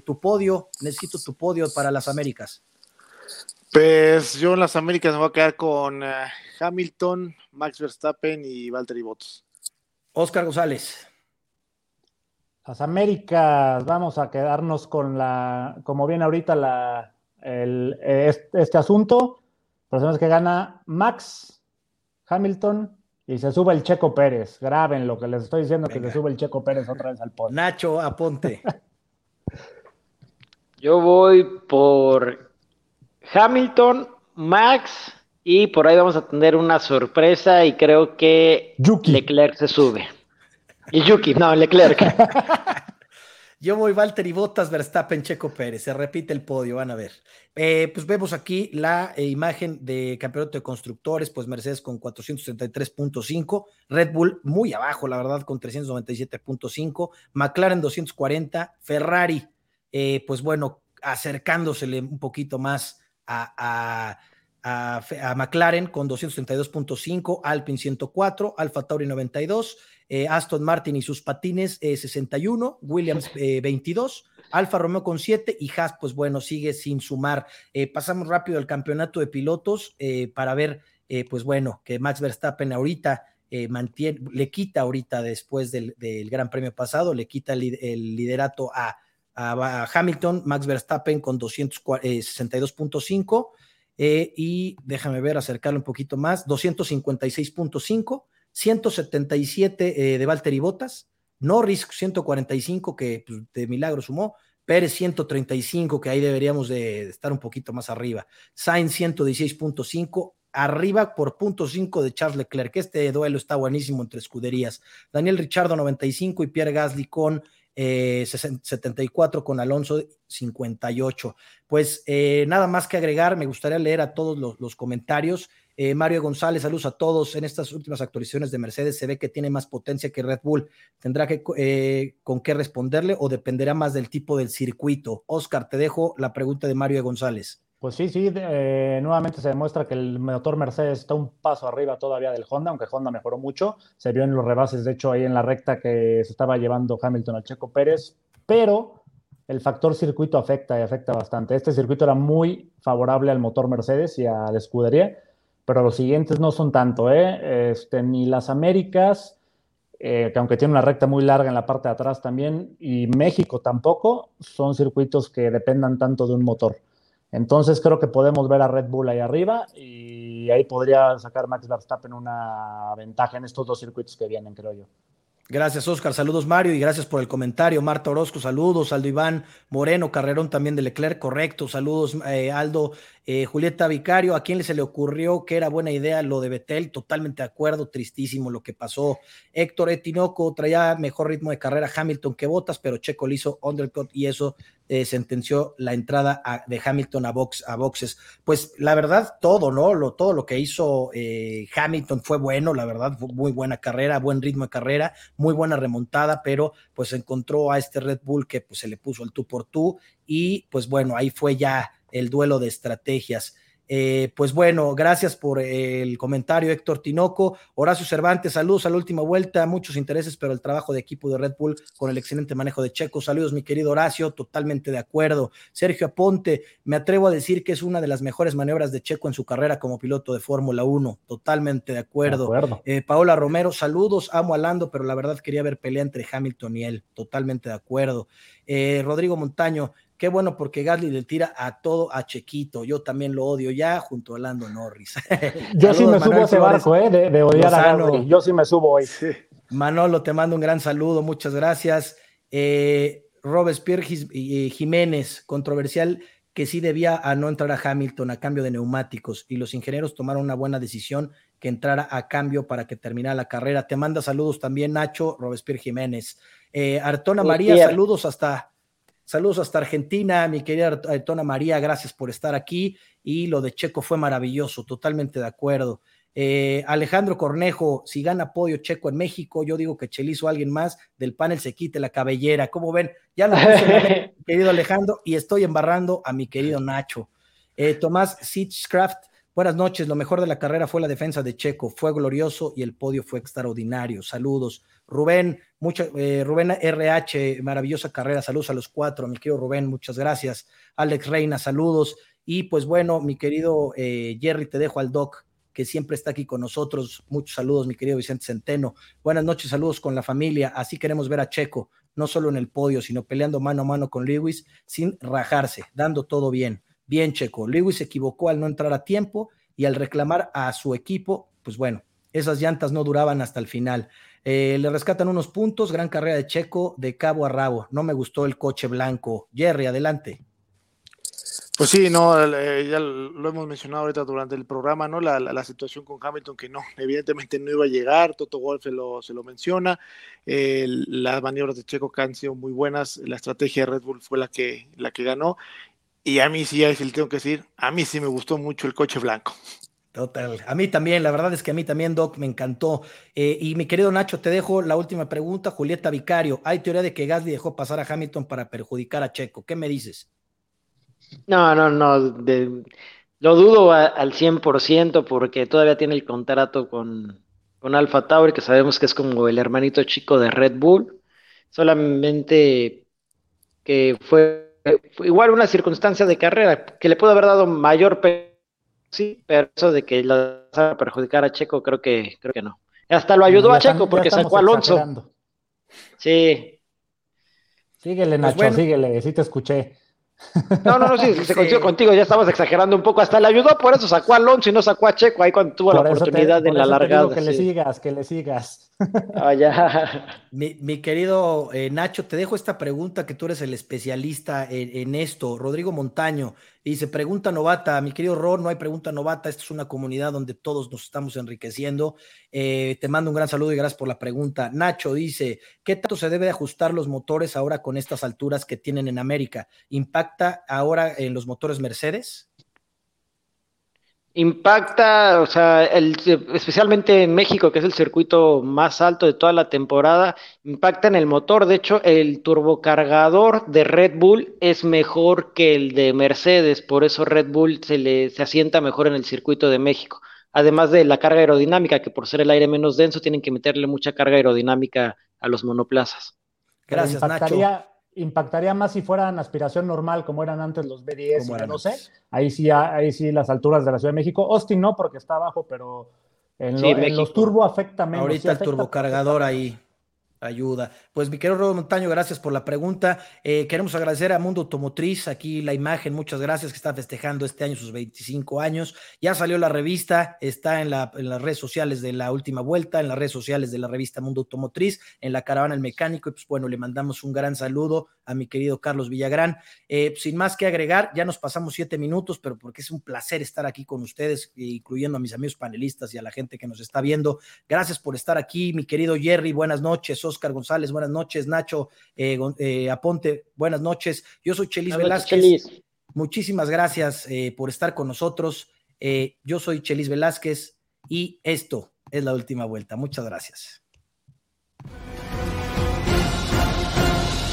tu podio, necesito tu podio para las Américas. Pues yo en las Américas me voy a quedar con eh, Hamilton, Max Verstappen y Valtteri Bottas. Oscar González. Las Américas, vamos a quedarnos con la, como viene ahorita la, este, asunto, personas que gana Max Hamilton y se sube el Checo Pérez. Graben lo que les estoy diciendo, que se sube el Checo Pérez otra vez al podio. Nacho, aponte. Yo voy por Hamilton, Max y por ahí vamos a tener una sorpresa y creo que Leclerc se sube. Y Yuki, no, Leclerc. Yo voy Valtteri Bottas, Verstappen, Checo Pérez. Se repite el podio, van a ver. Eh, pues vemos aquí la eh, imagen de campeonato de constructores, pues Mercedes con 433.5, Red Bull muy abajo, la verdad, con 397.5, McLaren 240, Ferrari, eh, pues bueno, acercándosele un poquito más a a, McLaren con 232.5, Alpine 104, Alfa Tauri 92, eh, Aston Martin y sus patines 61, eh, Williams 22, eh, Alfa Romeo con 7 y Haas, pues bueno, sigue sin sumar. pasamos rápido al campeonato de pilotos para ver, pues bueno, que Max Verstappen ahorita mantiene, le quita ahorita después del, Gran Premio pasado, le quita el, liderato a, Hamilton, Max Verstappen con 262.5. Eh, y déjame ver, acercarlo un poquito más, 256.5, 177 eh, de Valtteri Bottas, Norris 145 que pues, de milagro sumó, Pérez 135 que ahí deberíamos de estar un poquito más arriba, Sainz 116.5, arriba por punto 5 de Charles Leclerc, este duelo está buenísimo entre escuderías, Daniel Richardo 95 y Pierre Gasly con 74 eh, con Alonso 58. Pues eh, nada más que agregar, me gustaría leer a todos los, comentarios. Eh, Mario González, saludos a todos. En estas últimas actualizaciones de Mercedes se ve que tiene más potencia que Red Bull. ¿Tendrá que con qué responderle o dependerá más del tipo del circuito? Oscar, te dejo la pregunta de Mario González. Pues sí, sí, eh, nuevamente se demuestra que el motor Mercedes está un paso arriba todavía del Honda, aunque Honda mejoró mucho. Se vio en los rebases, de hecho, ahí en la recta que se estaba llevando Hamilton al Checo Pérez, pero el factor circuito afecta y afecta bastante. Este circuito era muy favorable al motor Mercedes y a la escudería, pero los siguientes no son tanto, ¿eh? Este, ni las Américas, eh, que aunque tiene una recta muy larga en la parte de atrás también, y México tampoco, son circuitos que dependan tanto de un motor. Entonces creo que podemos ver a Red Bull ahí arriba y ahí podría sacar Max Verstappen una ventaja en estos dos circuitos que vienen, creo yo. Gracias, Oscar. Saludos, Mario, y gracias por el comentario. Marta Orozco, saludos. Aldo Iván Moreno, Carrerón también de Leclerc, correcto. Saludos, eh, Aldo. Eh, Julieta Vicario, ¿a quién se le ocurrió que era buena idea lo de Betel? Totalmente de acuerdo, tristísimo lo que pasó. Héctor Etinoco traía mejor ritmo de carrera Hamilton que Botas, pero Checo le hizo undercut y eso eh, sentenció la entrada de Hamilton a, box, a boxes. Pues la verdad, todo, ¿no? Lo, todo lo que hizo eh, Hamilton fue bueno, la verdad, muy buena carrera, buen ritmo de carrera, muy buena remontada, pero pues encontró a este Red Bull que pues se le puso el tú por tú y pues bueno, ahí fue ya el duelo de estrategias. Eh, pues bueno, gracias por el comentario, Héctor Tinoco. Horacio Cervantes, saludos a la última vuelta, muchos intereses, pero el trabajo de equipo de Red Bull con el excelente manejo de Checo. Saludos, mi querido Horacio, totalmente de acuerdo. Sergio Aponte, me atrevo a decir que es una de las mejores maniobras de Checo en su carrera como piloto de Fórmula 1, totalmente de acuerdo. Eh, Paola Romero, saludos, amo a Lando, pero la verdad quería ver pelea entre Hamilton y él, totalmente de acuerdo. Eh, Rodrigo Montaño, Qué bueno porque Gasly le tira a todo a Chequito. Yo también lo odio ya junto a Lando Norris. Yo sí me subo a ese barco, ¿eh? De, odiar a Gasly. Yo sí me subo hoy. Manolo, te mando un gran saludo. Muchas gracias. Eh, Robespierre Jiménez, controversial que sí debía a no entrar a Hamilton a cambio de neumáticos y los ingenieros tomaron una buena decisión que entrara a cambio para que terminara la carrera. Te manda saludos también Nacho Robespierre Jiménez. Eh, Artona María, saludos hasta Saludos hasta Argentina, mi querida Aitona María, gracias por estar aquí. Y lo de Checo fue maravilloso, totalmente de acuerdo. Eh, Alejandro Cornejo, si gana podio Checo en México, yo digo que Chelizo o alguien más del panel se quite la cabellera. ¿Cómo ven? Ya lo puse, querido Alejandro, y estoy embarrando a mi querido Nacho. Eh, Tomás Sitzcraft, buenas noches. Lo mejor de la carrera fue la defensa de Checo, fue glorioso y el podio fue extraordinario. Saludos. Rubén, mucha, eh, Rubén RH, maravillosa carrera, saludos a los cuatro, mi querido Rubén, muchas gracias. Alex Reina, saludos. Y pues bueno, mi querido eh, Jerry, te dejo al doc, que siempre está aquí con nosotros. Muchos saludos, mi querido Vicente Centeno. Buenas noches, saludos con la familia. Así queremos ver a Checo, no solo en el podio, sino peleando mano a mano con Lewis, sin rajarse, dando todo bien. Bien, Checo. Lewis se equivocó al no entrar a tiempo y al reclamar a su equipo, pues bueno, esas llantas no duraban hasta el final. Eh, le rescatan unos puntos, gran carrera de Checo de cabo a rabo. No me gustó el coche blanco. Jerry, adelante. Pues sí, no, eh, ya lo hemos mencionado ahorita durante el programa, ¿no? La, situación con Hamilton que no, evidentemente no iba a llegar, Toto Wolff se lo, se lo menciona, las maniobras de Checo que han sido muy buenas, la estrategia de Red Bull fue la que, la que ganó, y a mí sí, le tengo que decir, a mí sí me gustó mucho el coche blanco. Total, a mí también, la verdad es que a mí también, Doc, me encantó. Eh, y mi querido Nacho, te dejo la última pregunta, Julieta Vicario. Hay teoría de que Gasly dejó pasar a Hamilton para perjudicar a Checo. ¿Qué me dices? No, no, no. lo dudo al 100% porque todavía tiene el contrato con, con Alfa Tauri, que sabemos que es como el hermanito chico de Red Bull. Solamente que fue, igual una circunstancia de carrera que le pudo haber dado mayor sí, pero eso de que lo va a perjudicar a Checo, creo que, creo que no. Hasta lo ayudó a Checo porque sacó a Alonso. Sí. Síguele, pues Nacho, síguele, sí te escuché. No, no, no, sí, se coincidió contigo, ya estabas exagerando un poco, hasta le ayudó, por eso sacó a Alonso y no sacó a Checo ahí cuando tuvo la oportunidad de la largada. que le sigas, que le sigas. Ah, ya. Mi, querido eh, Nacho, te dejo esta pregunta que tú eres el especialista en, esto. Rodrigo Montaño dice, pregunta novata, mi querido Ron, no hay pregunta novata, esta es una comunidad donde todos nos estamos enriqueciendo. Eh, te mando un gran saludo y gracias por la pregunta. Nacho dice, ¿qué tanto se debe ajustar los motores ahora con estas alturas que tienen en América? ¿Impacta ahora en los motores Mercedes? Impacta, o sea, el, especialmente en México, que es el circuito más alto de toda la temporada, impacta en el motor. De hecho, el turbocargador de Red Bull es mejor que el de Mercedes, por eso Red Bull se le se asienta mejor en el circuito de México. Además de la carga aerodinámica, que por ser el aire menos denso, tienen que meterle mucha carga aerodinámica a los monoplazas. Gracias, Nacho impactaría más si fueran aspiración normal, como eran antes los B10, no sé. Ahí sí, ahí sí las alturas de la Ciudad de México. Austin no, porque está abajo, pero en, los turbo afecta menos. Ahorita el turbocargador ahí ayuda. Pues mi querido Rodo Montaño, gracias por la pregunta. Eh, queremos agradecer a Mundo Automotriz, aquí la imagen, muchas gracias, que está festejando este año sus 25 años. Ya salió la revista, está en, la, las redes sociales de la última vuelta, en las redes sociales de la revista Mundo Automotriz, en la caravana El Mecánico, y pues bueno, le mandamos un gran saludo a mi querido Carlos Villagrán. Eh, sin más que agregar, ya nos pasamos siete minutos, pero porque es un placer estar aquí con ustedes, incluyendo a mis amigos panelistas y a la gente que nos está viendo. Gracias por estar aquí, mi querido Jerry, buenas noches, Oscar González, buenas noches, Nacho eh, eh, Aponte, buenas noches. Yo soy Chelis Velázquez. Muchísimas gracias por estar con nosotros. yo soy Chelis Velázquez y esto es la última vuelta. Muchas gracias.